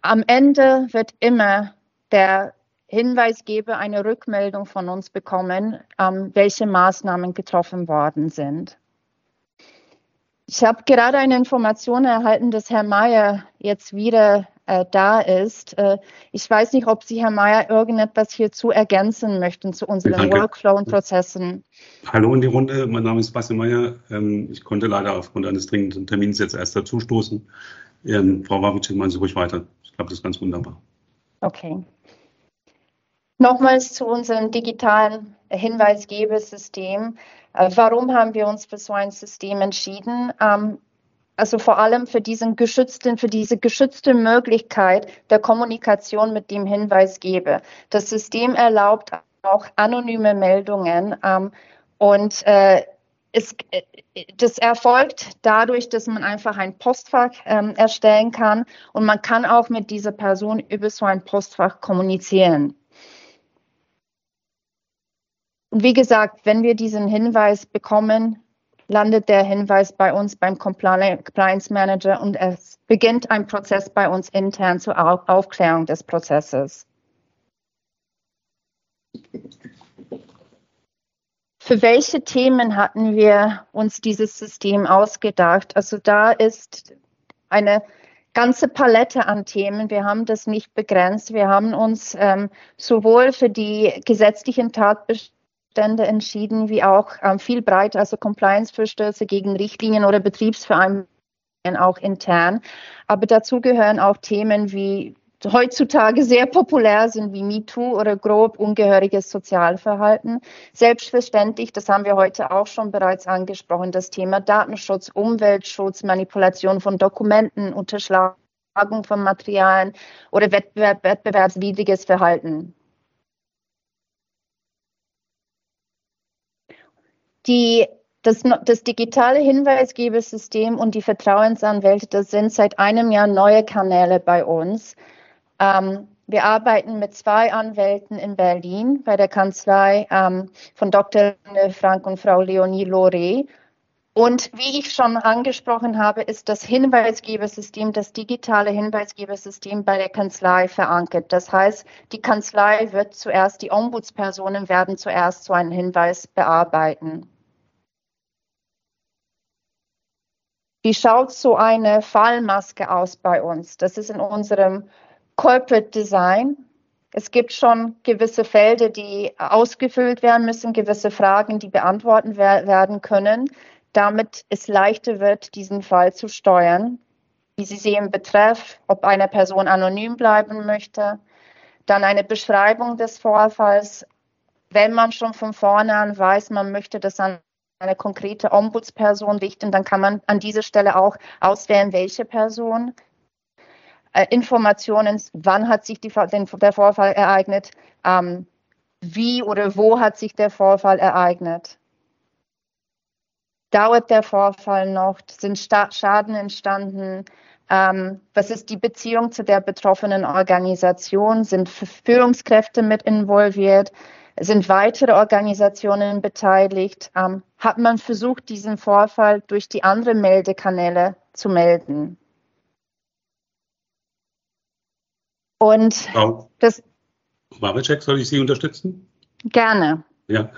Am Ende wird immer der Hinweisgeber eine Rückmeldung von uns bekommen, ähm, welche Maßnahmen getroffen worden sind. Ich habe gerade eine Information erhalten, dass Herr Mayer jetzt wieder äh, da ist. Äh, ich weiß nicht, ob Sie, Herr Mayer, irgendetwas hierzu ergänzen möchten zu unseren Danke. Workflow und Prozessen. Hallo in die Runde, mein Name ist Sebastian Mayer. Ähm, ich konnte leider aufgrund eines dringenden Termins jetzt erst dazustoßen. Ähm, Frau Wawitschek, machen Sie ruhig weiter. Ich glaube, das ist ganz wunderbar. Okay. Nochmals zu unserem digitalen Hinweisgebesystem. Äh, warum haben wir uns für so ein System entschieden? Also vor allem für diesen geschützten, für diese geschützte Möglichkeit der Kommunikation mit dem Hinweisgeber. Das System erlaubt auch anonyme Meldungen ähm, und äh, es, äh, das erfolgt dadurch, dass man einfach ein Postfach ähm, erstellen kann und man kann auch mit dieser Person über so ein Postfach kommunizieren. Und wie gesagt, wenn wir diesen Hinweis bekommen, landet der Hinweis bei uns beim Compliance Manager und es beginnt ein Prozess bei uns intern zur Aufklärung des Prozesses. Für welche Themen hatten wir uns dieses System ausgedacht? Also da ist eine ganze Palette an Themen. Wir haben das nicht begrenzt. Wir haben uns ähm, sowohl für die gesetzlichen Tatbestände entschieden, wie auch ähm, viel breiter, also Compliance-Verstöße gegen Richtlinien oder Betriebsvereinbarungen auch intern. Aber dazu gehören auch Themen wie heutzutage sehr populär sind wie MeToo oder grob ungehöriges Sozialverhalten. Selbstverständlich, das haben wir heute auch schon bereits angesprochen, das Thema Datenschutz, Umweltschutz, Manipulation von Dokumenten, Unterschlagung von Materialien oder Wettbewerb, wettbewerbswidriges Verhalten. Die das, das, digitale Hinweisgebersystem und die Vertrauensanwälte, das sind seit einem Jahr neue Kanäle bei uns. Ähm, wir arbeiten mit zwei Anwälten in Berlin bei der Kanzlei ähm, von Dr. Frank und Frau Leonie Lore. Und wie ich schon angesprochen habe, ist das Hinweisgebersystem, das digitale Hinweisgebersystem bei der Kanzlei verankert. Das heißt, die Kanzlei wird zuerst, die Ombudspersonen werden zuerst so einen Hinweis bearbeiten. Wie schaut so eine Fallmaske aus bei uns? Das ist in unserem Corporate Design. Es gibt schon gewisse Felder, die ausgefüllt werden müssen, gewisse Fragen, die beantwortet werden können, damit es leichter wird, diesen Fall zu steuern. Wie Sie sehen, Betreff, ob eine Person anonym bleiben möchte, dann eine Beschreibung des Vorfalls. Wenn man schon von vorne an weiß, man möchte das an eine konkrete Ombudsperson richten, dann kann man an dieser Stelle auch auswählen, welche Person äh, Informationen, wann hat sich die, den, der Vorfall ereignet, ähm, wie oder wo hat sich der Vorfall ereignet. Dauert der Vorfall noch? Sind Sta Schaden entstanden? Ähm, was ist die Beziehung zu der betroffenen Organisation? Sind Führungskräfte mit involviert? Sind weitere Organisationen beteiligt? Ähm, hat man versucht, diesen Vorfall durch die anderen Meldekanäle zu melden? Und Frau das. Wawacek, soll ich Sie unterstützen? Gerne. Ja.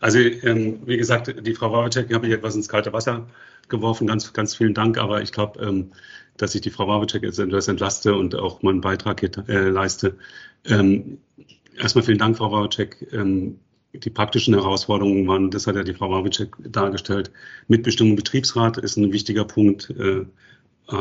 Also, ähm, wie gesagt, die Frau Wawacek habe ich etwas ins kalte Wasser geworfen. Ganz, ganz vielen Dank. Aber ich glaube, ähm, dass ich die Frau Wawacek jetzt etwas entlaste und auch meinen Beitrag äh, leiste. Ähm, erstmal vielen Dank, Frau Wawacek. Ähm, die praktischen Herausforderungen waren, das hat ja die Frau Wawacek dargestellt. Mitbestimmung Betriebsrat ist ein wichtiger Punkt. Äh,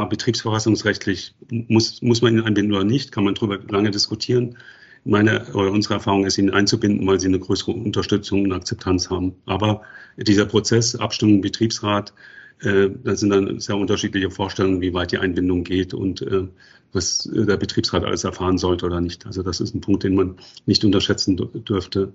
betriebsverfassungsrechtlich muss, muss man ihn einbinden oder nicht, kann man darüber lange diskutieren. Meine oder unsere Erfahrung ist, ihn einzubinden, weil sie eine größere Unterstützung und Akzeptanz haben. Aber dieser Prozess, Abstimmung, Betriebsrat, äh, da sind dann sehr unterschiedliche Vorstellungen, wie weit die Einbindung geht und äh, was der Betriebsrat alles erfahren sollte oder nicht. Also das ist ein Punkt, den man nicht unterschätzen dürfte.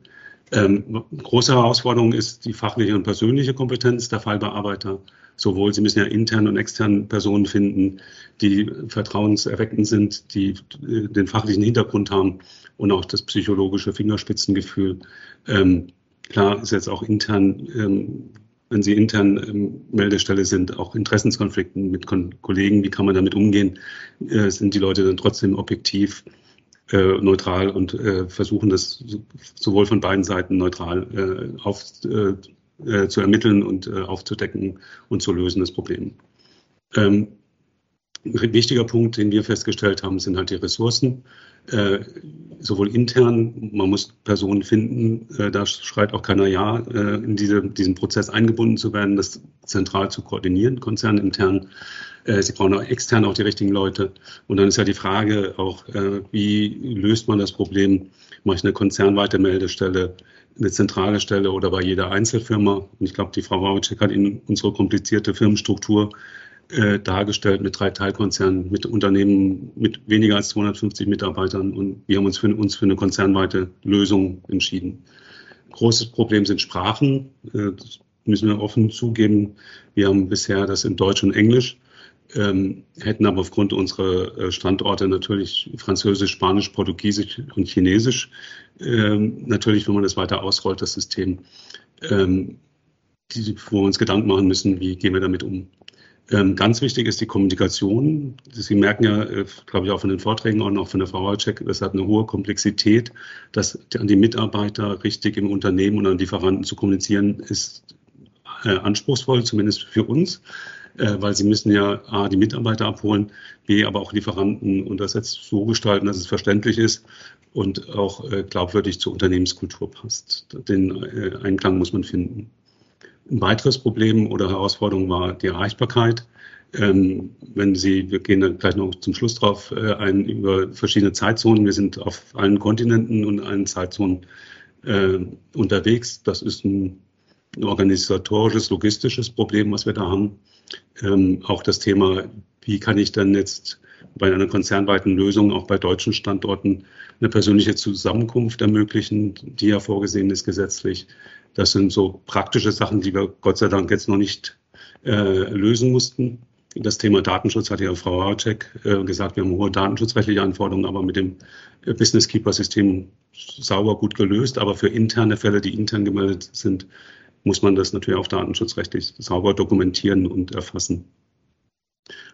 Ähm, große Herausforderung ist die fachliche und persönliche Kompetenz der Fallbearbeiter sowohl, Sie müssen ja intern und extern Personen finden, die vertrauenserweckend sind, die äh, den fachlichen Hintergrund haben und auch das psychologische Fingerspitzengefühl. Ähm, klar ist jetzt auch intern, ähm, wenn Sie intern ähm, Meldestelle sind, auch Interessenskonflikten mit Kon Kollegen, wie kann man damit umgehen? Äh, sind die Leute dann trotzdem objektiv? Äh, neutral und äh, versuchen das sowohl von beiden Seiten neutral äh, auf, äh, äh, zu ermitteln und äh, aufzudecken und zu lösen, das Problem. Ähm, ein wichtiger Punkt, den wir festgestellt haben, sind halt die Ressourcen, äh, sowohl intern, man muss Personen finden, äh, da schreit auch keiner Ja, äh, in diese, diesen Prozess eingebunden zu werden, das zentral zu koordinieren, konzernintern. Äh, sie brauchen auch extern auch die richtigen Leute. Und dann ist ja die Frage auch, äh, wie löst man das Problem? Mache ich eine konzernweite Meldestelle? eine zentrale Stelle oder bei jeder Einzelfirma. Und ich glaube, die Frau Wawitschek hat Ihnen unsere komplizierte Firmenstruktur äh, dargestellt mit drei Teilkonzernen, mit Unternehmen mit weniger als 250 Mitarbeitern. Und wir haben uns für, uns für eine konzernweite Lösung entschieden. Großes Problem sind Sprachen. Äh, das müssen wir offen zugeben. Wir haben bisher das in Deutsch und Englisch ähm, hätten aber aufgrund unserer äh, Standorte natürlich Französisch, Spanisch, Portugiesisch und Chinesisch. Ähm, natürlich, wenn man das weiter ausrollt, das System. Ähm, die, wo wir uns Gedanken machen müssen, wie gehen wir damit um. Ähm, ganz wichtig ist die Kommunikation. Sie merken ja, äh, glaube ich, auch von den Vorträgen und auch von der Frau Wojcik, das hat eine hohe Komplexität. Das an die Mitarbeiter richtig im Unternehmen und an Lieferanten zu kommunizieren, ist äh, anspruchsvoll, zumindest für uns, äh, weil sie müssen ja A, die Mitarbeiter abholen, B, aber auch Lieferanten und das jetzt so gestalten, dass es verständlich ist und auch glaubwürdig zur Unternehmenskultur passt. Den Einklang muss man finden. Ein weiteres Problem oder Herausforderung war die Erreichbarkeit. Ähm, wenn Sie, wir gehen dann gleich noch zum Schluss drauf äh, ein, über verschiedene Zeitzonen. Wir sind auf allen Kontinenten und allen Zeitzonen äh, unterwegs. Das ist ein, ein, organisatorisches, logistisches Problem, was wir da haben. Ähm, auch das Thema, wie kann ich dann jetzt bei einer konzernweiten Lösung auch bei deutschen Standorten eine persönliche Zusammenkunft ermöglichen, die ja vorgesehen ist gesetzlich. Das sind so praktische Sachen, die wir Gott sei Dank jetzt noch nicht äh, lösen mussten. Das Thema Datenschutz hat ja Frau Haracek äh, gesagt, wir haben hohe datenschutzrechtliche Anforderungen, aber mit dem äh, Business Keeper System sauber gut gelöst. Aber für interne Fälle, die intern gemeldet sind, muss man das natürlich auch datenschutzrechtlich sauber dokumentieren und erfassen.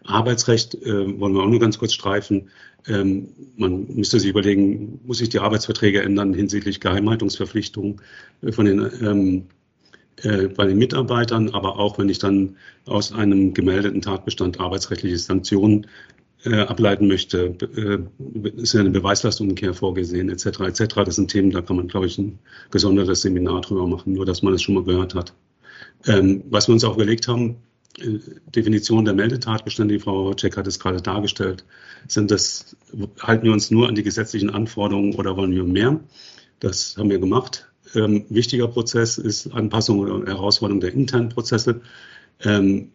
Arbeitsrecht äh, wollen wir auch nur ganz kurz streifen. Ähm, man müsste sich überlegen, muss sich die Arbeitsverträge ändern hinsichtlich Geheimhaltungsverpflichtungen äh, von den, ähm, äh, bei den Mitarbeitern, aber auch wenn ich dann aus einem gemeldeten Tatbestand arbeitsrechtliche Sanktionen äh, ableiten möchte, äh, ist ja eine Beweislastumkehr vorgesehen, etc. etc. Das sind Themen, da kann man, glaube ich, ein gesondertes Seminar drüber machen, nur dass man es schon mal gehört hat. Ähm, was wir uns auch überlegt haben, Definition der Meldetatbestände, die Frau Check hat es gerade dargestellt, sind das, halten wir uns nur an die gesetzlichen Anforderungen oder wollen wir mehr? Das haben wir gemacht. Ähm, wichtiger Prozess ist Anpassung oder Herausforderung der internen Prozesse. Ähm,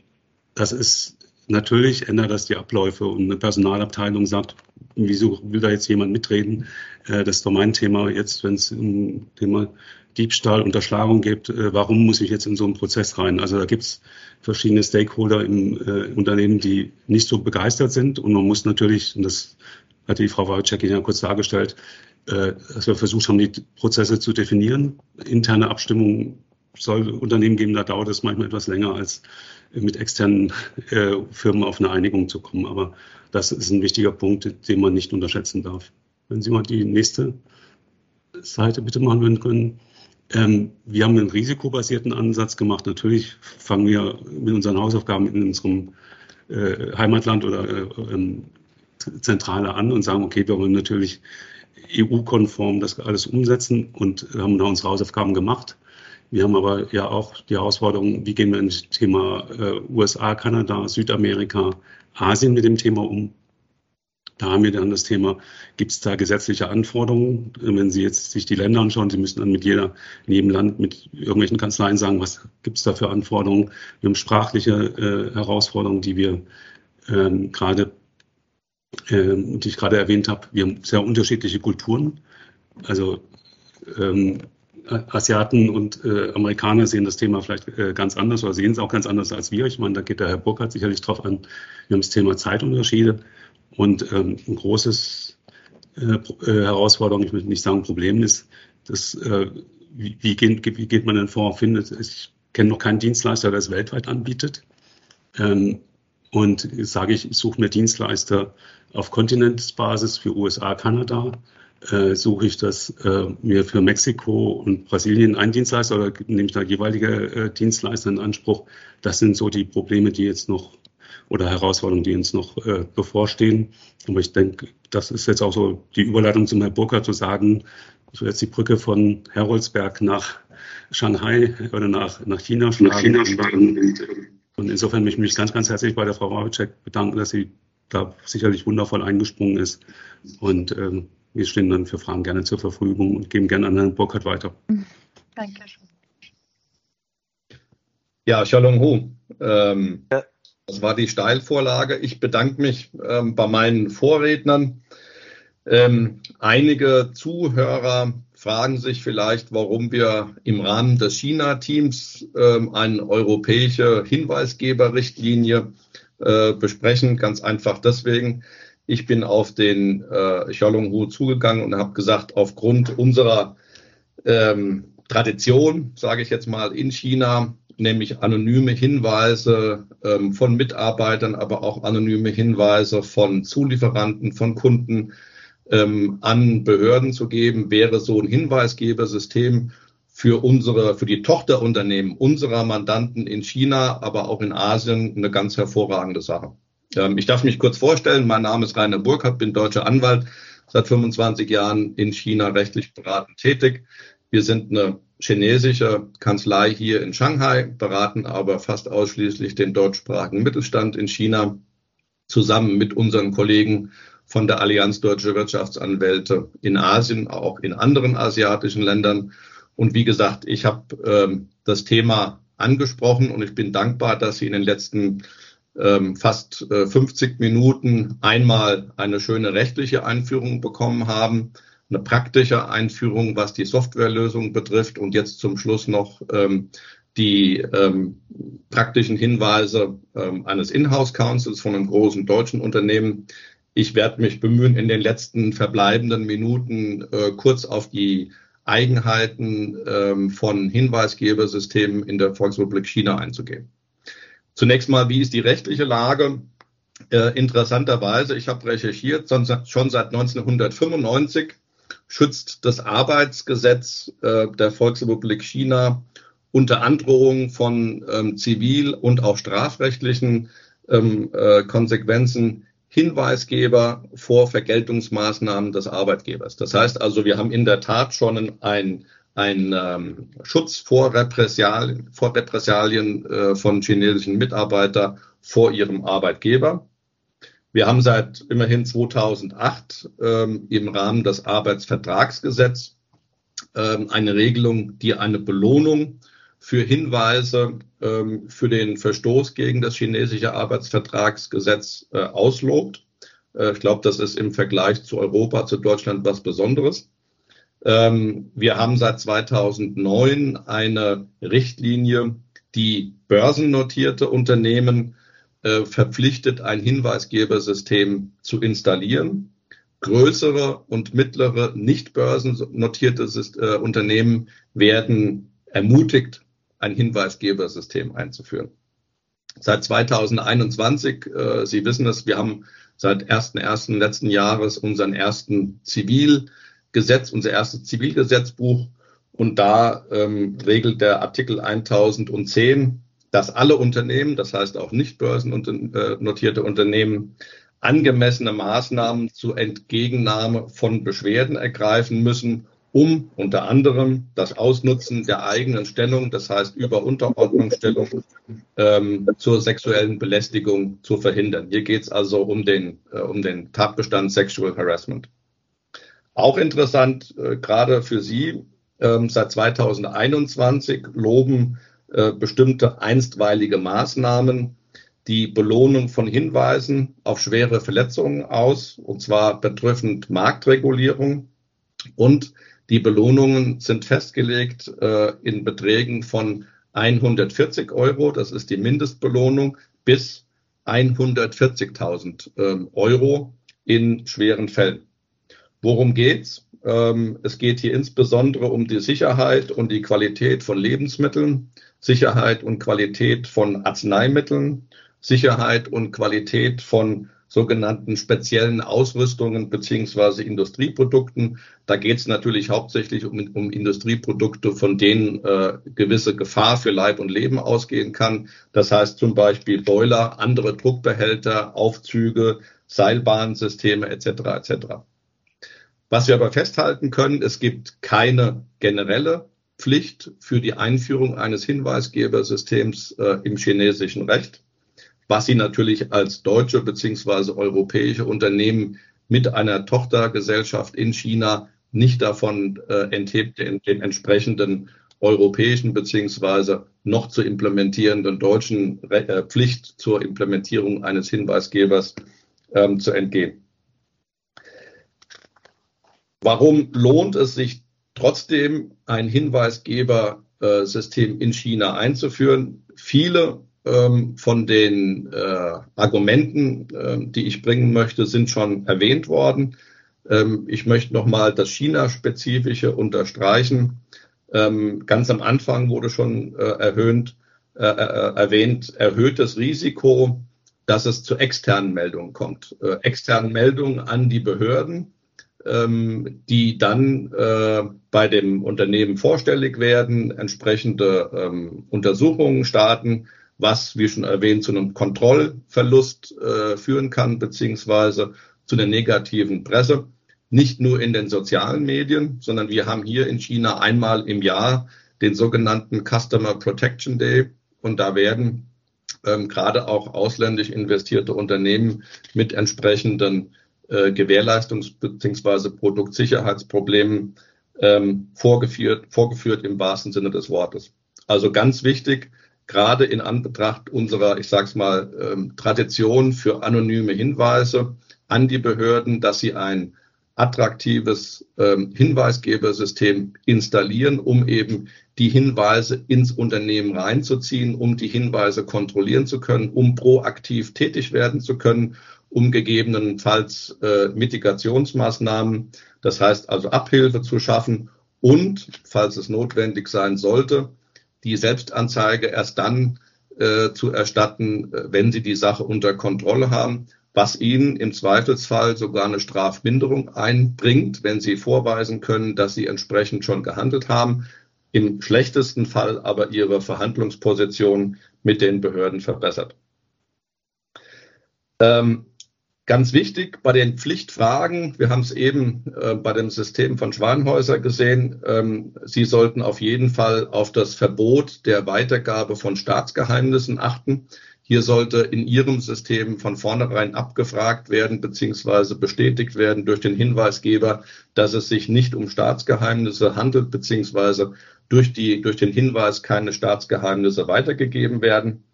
das ist natürlich, ändert das die Abläufe und eine Personalabteilung sagt, wieso will da jetzt jemand mitreden? Äh, das ist doch mein Thema jetzt, wenn es um Thema Diebstahl, Unterschlagung gibt, äh, warum muss ich jetzt in so einen Prozess rein? Also da gibt es verschiedene Stakeholder im äh, Unternehmen, die nicht so begeistert sind. Und man muss natürlich, und das hat die Frau Wojcik ja kurz dargestellt, äh, dass wir versucht haben, die Prozesse zu definieren. Interne Abstimmung soll Unternehmen geben, da dauert es manchmal etwas länger, als mit externen äh, Firmen auf eine Einigung zu kommen. Aber das ist ein wichtiger Punkt, den man nicht unterschätzen darf. Wenn Sie mal die nächste Seite bitte machen können. Ähm, wir haben einen risikobasierten Ansatz gemacht. Natürlich fangen wir mit unseren Hausaufgaben in unserem äh, Heimatland oder äh, ähm, Zentrale an und sagen, okay, wir wollen natürlich EU-konform das alles umsetzen und haben da unsere Hausaufgaben gemacht. Wir haben aber ja auch die Herausforderung, wie gehen wir in das Thema äh, USA, Kanada, Südamerika, Asien mit dem Thema um. Da haben wir dann das Thema, gibt es da gesetzliche Anforderungen? Wenn Sie jetzt sich die Länder anschauen, Sie müssen dann mit jeder, in jedem Land mit irgendwelchen Kanzleien sagen, was gibt es da für Anforderungen? Wir haben sprachliche äh, Herausforderungen, die wir ähm, gerade, ähm, die ich gerade erwähnt habe. Wir haben sehr unterschiedliche Kulturen. Also ähm, Asiaten und äh, Amerikaner sehen das Thema vielleicht äh, ganz anders oder sehen es auch ganz anders als wir. Ich meine, da geht der Herr Burkhardt sicherlich drauf an. Wir haben das Thema Zeitunterschiede. Und ähm, ein großes äh, äh, Herausforderung, ich möchte nicht sagen Problem ist, dass, äh, wie, wie, geht, wie geht man denn vor? Findet, ich kenne noch keinen Dienstleister, der es weltweit anbietet. Ähm, und sage ich, ich suche mir Dienstleister auf Kontinentsbasis für USA, Kanada, äh, suche ich das äh, mir für Mexiko und Brasilien einen Dienstleister oder nehme ich da jeweilige äh, Dienstleister in Anspruch. Das sind so die Probleme, die jetzt noch oder Herausforderungen, die uns noch äh, bevorstehen. Aber ich denke, das ist jetzt auch so die Überleitung zum Herrn Burkhardt zu sagen, will jetzt die Brücke von Heroldsberg nach Shanghai oder nach, nach China schlagen. Nach China schlagen. Und, und, insofern möchte ich mich ganz, ganz herzlich bei der Frau Wawitschek bedanken, dass sie da sicherlich wundervoll eingesprungen ist. Und ähm, wir stehen dann für Fragen gerne zur Verfügung und geben gerne an Herrn Burkhardt weiter. Dankeschön. Ja, Shalom Hu. Ähm, ja. Das war die Steilvorlage. Ich bedanke mich ähm, bei meinen Vorrednern. Ähm, einige Zuhörer fragen sich vielleicht, warum wir im Rahmen des China-Teams ähm, eine europäische Hinweisgeberrichtlinie äh, besprechen. Ganz einfach deswegen. Ich bin auf den äh, Xiaolonghu zugegangen und habe gesagt, aufgrund unserer ähm, Tradition, sage ich jetzt mal, in China nämlich anonyme Hinweise ähm, von Mitarbeitern, aber auch anonyme Hinweise von Zulieferanten, von Kunden ähm, an Behörden zu geben, wäre so ein Hinweisgebersystem für unsere, für die Tochterunternehmen unserer Mandanten in China, aber auch in Asien eine ganz hervorragende Sache. Ähm, ich darf mich kurz vorstellen. Mein Name ist Rainer Burkhardt, bin deutscher Anwalt, seit 25 Jahren in China rechtlich beratend tätig. Wir sind eine chinesische Kanzlei hier in Shanghai, beraten aber fast ausschließlich den deutschsprachigen Mittelstand in China zusammen mit unseren Kollegen von der Allianz Deutsche Wirtschaftsanwälte in Asien, auch in anderen asiatischen Ländern. Und wie gesagt, ich habe ähm, das Thema angesprochen und ich bin dankbar, dass Sie in den letzten ähm, fast äh, 50 Minuten einmal eine schöne rechtliche Einführung bekommen haben, eine praktische Einführung, was die Softwarelösung betrifft und jetzt zum Schluss noch ähm, die ähm, praktischen Hinweise ähm, eines Inhouse Councils von einem großen deutschen Unternehmen. Ich werde mich bemühen, in den letzten verbleibenden Minuten äh, kurz auf die Eigenheiten ähm, von Hinweisgebersystemen in der Volksrepublik China einzugehen. Zunächst mal, wie ist die rechtliche Lage? Äh, interessanterweise, ich habe recherchiert, schon seit 1995 schützt das Arbeitsgesetz äh, der Volksrepublik China unter Androhung von ähm, zivil- und auch strafrechtlichen ähm, äh, Konsequenzen Hinweisgeber vor Vergeltungsmaßnahmen des Arbeitgebers. Das heißt also, wir haben in der Tat schon ein ein ähm, Schutz vor Repressalien, vor Repressalien äh, von chinesischen Mitarbeitern vor ihrem Arbeitgeber. Wir haben seit immerhin 2008 ähm, im Rahmen des Arbeitsvertragsgesetzes ähm, eine Regelung, die eine Belohnung für Hinweise ähm, für den Verstoß gegen das chinesische Arbeitsvertragsgesetz äh, auslobt. Äh, ich glaube, das ist im Vergleich zu Europa, zu Deutschland was Besonderes. Ähm, wir haben seit 2009 eine Richtlinie, die börsennotierte Unternehmen äh, verpflichtet, ein Hinweisgebersystem zu installieren. Größere und mittlere nicht börsennotierte äh, Unternehmen werden ermutigt, ein Hinweisgebersystem einzuführen. Seit 2021, äh, Sie wissen es, wir haben seit 1.1. letzten Jahres unseren ersten Zivil- Gesetz, unser erstes Zivilgesetzbuch. Und da ähm, regelt der Artikel 1010, dass alle Unternehmen, das heißt auch nicht börsennotierte Unternehmen, angemessene Maßnahmen zur Entgegennahme von Beschwerden ergreifen müssen, um unter anderem das Ausnutzen der eigenen Stellung, das heißt über Unterordnungsstellung ähm, zur sexuellen Belästigung zu verhindern. Hier geht es also um den, äh, um den Tatbestand Sexual Harassment. Auch interessant, äh, gerade für Sie, ähm, seit 2021 loben äh, bestimmte einstweilige Maßnahmen die Belohnung von Hinweisen auf schwere Verletzungen aus, und zwar betreffend Marktregulierung. Und die Belohnungen sind festgelegt äh, in Beträgen von 140 Euro, das ist die Mindestbelohnung, bis 140.000 äh, Euro in schweren Fällen. Worum geht's? Ähm, es geht hier insbesondere um die Sicherheit und die Qualität von Lebensmitteln, Sicherheit und Qualität von Arzneimitteln, Sicherheit und Qualität von sogenannten speziellen Ausrüstungen beziehungsweise Industrieprodukten. Da geht es natürlich hauptsächlich um, um, Industrieprodukte, von denen äh, gewisse Gefahr für Leib und Leben ausgehen kann. Das heißt zum Beispiel Boiler, andere Druckbehälter, Aufzüge, Seilbahnsysteme etc. etc. Was wir aber festhalten können, es gibt keine generelle Pflicht für die Einführung eines Hinweisgebersystems äh, im chinesischen Recht, was Sie natürlich als deutsche beziehungsweise europäische Unternehmen mit einer Tochtergesellschaft in China nicht davon äh, enthebt, den, den entsprechenden europäischen beziehungsweise noch zu implementierenden deutschen Re äh, Pflicht zur Implementierung eines Hinweisgebers ähm, zu entgehen. Warum lohnt es sich trotzdem, ein Hinweisgebersystem in China einzuführen? Viele ähm, von den äh, Argumenten, äh, die ich bringen möchte, sind schon erwähnt worden. Ähm, ich möchte nochmal das China-spezifische unterstreichen. Ähm, ganz am Anfang wurde schon äh, erhöht, äh, äh, erwähnt, erhöhtes Risiko, dass es zu externen Meldungen kommt. Externen Meldungen an die Behörden, ähm, die dann äh, bei dem Unternehmen vorstellig werden, entsprechende ähm, Untersuchungen starten, was, wie schon erwähnt, zu einem Kontrollverlust äh, führen kann, beziehungsweise zu einer negativen Presse. Nicht nur in den sozialen Medien, sondern wir haben hier in China einmal im Jahr den sogenannten Customer Protection Day, und da werden ähm, gerade auch ausländisch investierte Unternehmen mit entsprechenden äh, Gewährleistungs- bzw. Produktsicherheitsproblemen ähm, vorgeführt, vorgeführt im wahrsten Sinne des Wortes. Also ganz wichtig, gerade in Anbetracht unserer, ich sage es mal, ähm, Tradition für anonyme Hinweise an die Behörden, dass sie ein attraktives ähm, Hinweisgebersystem installieren, um eben die Hinweise ins Unternehmen reinzuziehen, um die Hinweise kontrollieren zu können, um proaktiv tätig werden zu können, um gegebenenfalls äh, Mitigationsmaßnahmen, das heißt also Abhilfe zu schaffen und, falls es notwendig sein sollte, die Selbstanzeige erst dann äh, zu erstatten, äh, wenn sie die Sache unter Kontrolle haben, was ihnen im Zweifelsfall sogar eine Strafminderung einbringt, wenn sie vorweisen können, dass sie entsprechend schon gehandelt haben im schlechtesten Fall aber ihre Verhandlungsposition mit den Behörden verbessert. Ähm, ganz wichtig bei den Pflichtfragen, wir haben es eben äh, bei dem System von Schwanhäuser gesehen, ähm, Sie sollten auf jeden Fall auf das Verbot der Weitergabe von Staatsgeheimnissen achten. Hier sollte in Ihrem System von vornherein abgefragt werden bzw. bestätigt werden durch den Hinweisgeber, dass es sich nicht um Staatsgeheimnisse handelt bzw durch, die, durch den Hinweis keine Staatsgeheimnisse weitergegeben werden.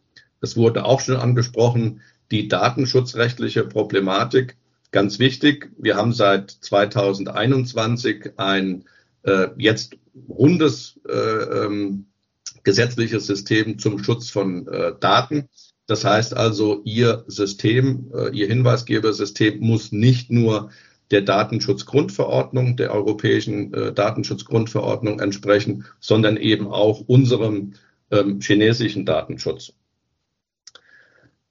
Es wurde auch schon angesprochen, die datenschutzrechtliche Problematik. Ganz wichtig, wir haben seit 2021 ein äh, jetzt rundes äh, ähm, gesetzliches System zum Schutz von äh, Daten. Das heißt also, Ihr System, äh, Ihr Hinweisgebersystem muss nicht nur der Datenschutzgrundverordnung, der europäischen äh, Datenschutzgrundverordnung entsprechen, sondern eben auch unserem ähm, chinesischen Datenschutz.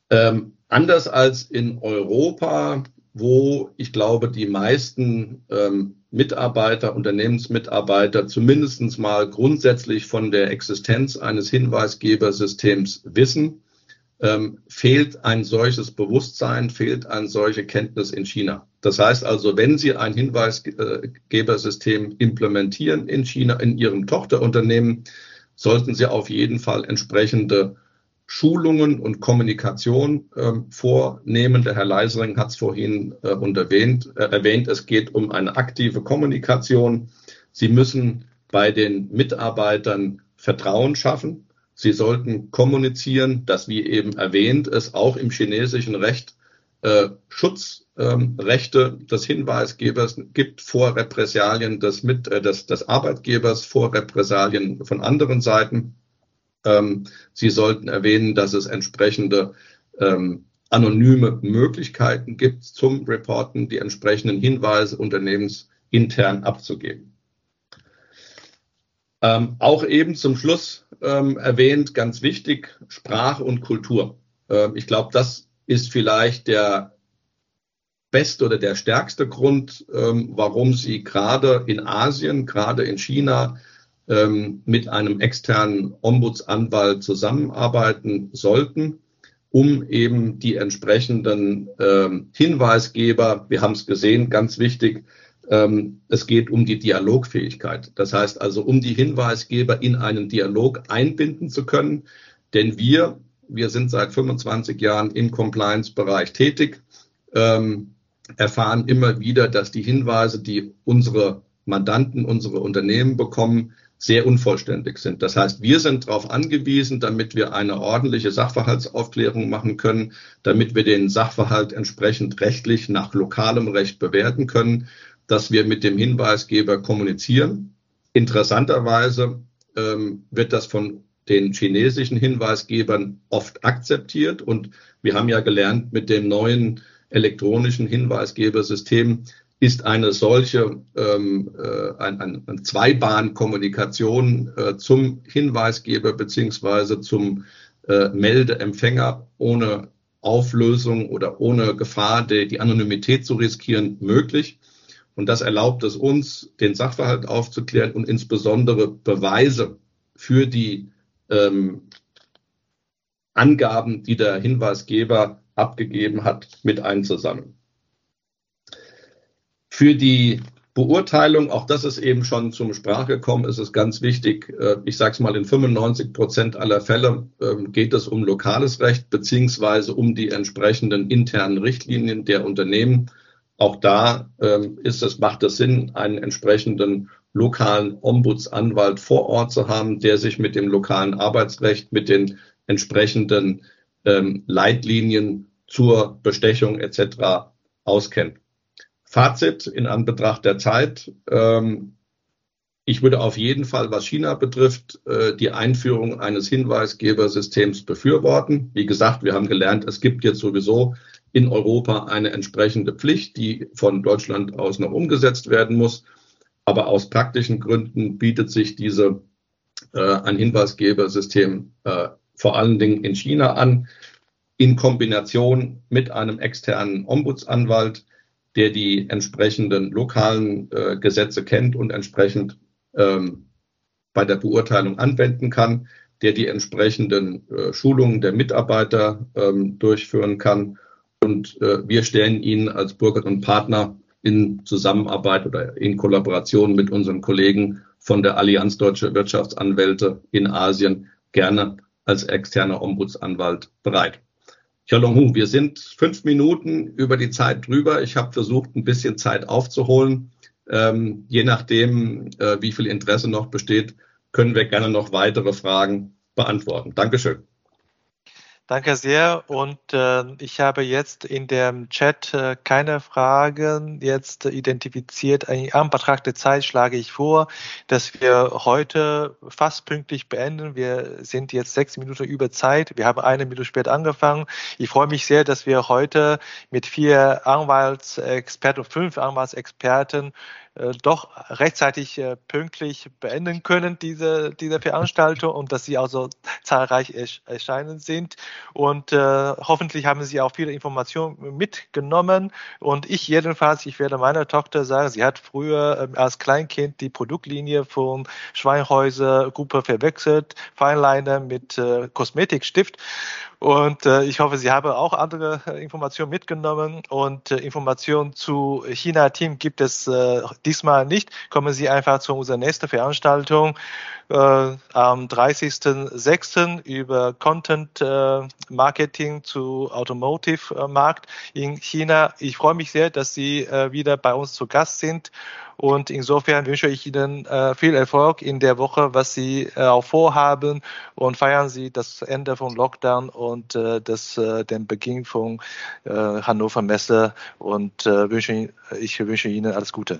Ähm, anders als in Europa, wo ich glaube, die meisten ähm, Mitarbeiter, Unternehmensmitarbeiter zumindest mal grundsätzlich von der Existenz eines Hinweisgebersystems wissen, ähm, fehlt ein solches Bewusstsein, fehlt eine solche Kenntnis in China. Das heißt also, wenn Sie ein Hinweisgebersystem implementieren in China, in Ihrem Tochterunternehmen, sollten Sie auf jeden Fall entsprechende Schulungen und Kommunikation äh, vornehmen. Der Herr Leisering hat es vorhin äh, erwähnt, äh, erwähnt. Es geht um eine aktive Kommunikation. Sie müssen bei den Mitarbeitern Vertrauen schaffen. Sie sollten kommunizieren, dass, wie eben erwähnt, es auch im chinesischen Recht äh, Schutzrechte ähm, des Hinweisgebers gibt vor Repressalien des, mit, äh, des, des Arbeitgebers, vor Repressalien von anderen Seiten. Ähm, Sie sollten erwähnen, dass es entsprechende ähm, anonyme Möglichkeiten gibt zum Reporten, die entsprechenden Hinweise unternehmensintern abzugeben. Ähm, auch eben zum Schluss ähm, erwähnt, ganz wichtig, Sprache und Kultur. Ähm, ich glaube, das ist vielleicht der beste oder der stärkste Grund, ähm, warum Sie gerade in Asien, gerade in China ähm, mit einem externen Ombudsanwalt zusammenarbeiten sollten, um eben die entsprechenden ähm, Hinweisgeber, wir haben es gesehen, ganz wichtig, ähm, es geht um die Dialogfähigkeit. Das heißt also, um die Hinweisgeber in einen Dialog einbinden zu können. Denn wir, wir sind seit 25 Jahren im Compliance-Bereich tätig, ähm, erfahren immer wieder, dass die Hinweise, die unsere Mandanten, unsere Unternehmen bekommen, sehr unvollständig sind. Das heißt, wir sind darauf angewiesen, damit wir eine ordentliche Sachverhaltsaufklärung machen können, damit wir den Sachverhalt entsprechend rechtlich nach lokalem Recht bewerten können, dass wir mit dem Hinweisgeber kommunizieren. Interessanterweise ähm, wird das von den chinesischen Hinweisgebern oft akzeptiert. Und wir haben ja gelernt, mit dem neuen elektronischen Hinweisgebersystem ist eine solche ähm, äh, ein, ein, eine Zweibahn-Kommunikation äh, zum Hinweisgeber beziehungsweise zum äh, Meldeempfänger ohne Auflösung oder ohne Gefahr, die, die Anonymität zu riskieren, möglich. Und das erlaubt es uns, den Sachverhalt aufzuklären und insbesondere Beweise für die ähm, Angaben, die der Hinweisgeber abgegeben hat, mit einzusammeln. Für die Beurteilung, auch das ist eben schon zum Sprache gekommen, ist es ganz wichtig, äh, ich sage es mal, in 95 Prozent aller Fälle ähm, geht es um lokales Recht beziehungsweise um die entsprechenden internen Richtlinien der Unternehmen. Auch da ähm, ist es, macht es Sinn, einen entsprechenden lokalen Ombudsanwalt vor Ort zu haben, der sich mit dem lokalen Arbeitsrecht, mit den entsprechenden ähm, Leitlinien zur Bestechung etc. auskennt. Fazit in Anbetracht der Zeit. Ähm, ich würde auf jeden Fall, was China betrifft, äh, die Einführung eines Hinweisgebersystems befürworten. Wie gesagt, wir haben gelernt, es gibt jetzt sowieso in Europa eine entsprechende Pflicht, die von Deutschland aus noch umgesetzt werden muss. Aber aus praktischen Gründen bietet sich diese äh, ein Hinweisgebersystem äh, vor allen Dingen in China an, in Kombination mit einem externen Ombudsanwalt der die entsprechenden lokalen äh, Gesetze kennt und entsprechend ähm, bei der Beurteilung anwenden kann, der die entsprechenden äh, Schulungen der Mitarbeiter ähm, durchführen kann. Und äh, wir stellen Ihnen als Burger und Partner in Zusammenarbeit oder in Kollaboration mit unseren Kollegen von der Allianz Deutsche Wirtschaftsanwälte in Asien gerne als externer Ombudsanwalt bereit. Xiaolong wir sind fünf Minuten über die Zeit drüber. Ich habe versucht, ein bisschen Zeit aufzuholen. Ähm, je nachdem, äh, wie viel Interesse noch besteht, können wir gerne noch weitere Fragen beantworten. Dankeschön. Danke sehr. Und äh, ich habe jetzt in dem Chat äh, keine Fragen jetzt identifiziert. In Anbetracht der Zeit schlage ich vor, dass wir heute fast pünktlich beenden. Wir sind jetzt sechs Minuten über Zeit. Wir haben eine Minute später angefangen. Ich freue mich sehr, dass wir heute mit vier Anwaltsexperten, fünf Anwaltsexperten doch rechtzeitig äh, pünktlich beenden können, diese, diese Veranstaltung und dass sie also zahlreich erscheinen sind. Und äh, hoffentlich haben Sie auch viele Informationen mitgenommen. Und ich jedenfalls, ich werde meiner Tochter sagen, sie hat früher äh, als Kleinkind die Produktlinie von Schweinhäuser Gruppe verwechselt, Feinliner mit äh, Kosmetikstift. Und äh, ich hoffe, Sie haben auch andere äh, Informationen mitgenommen. Und äh, Informationen zu China-Team gibt es äh, diesmal nicht. Kommen Sie einfach zu unserer nächsten Veranstaltung äh, am 30.06. über Content äh, Marketing zu Automotive äh, Markt in China. Ich freue mich sehr, dass Sie äh, wieder bei uns zu Gast sind. Und insofern wünsche ich Ihnen äh, viel Erfolg in der Woche, was Sie äh, auch vorhaben und feiern Sie das Ende von Lockdown und äh, das, äh, den Beginn von äh, Hannover Messe und äh, wünsche, ich wünsche Ihnen alles Gute.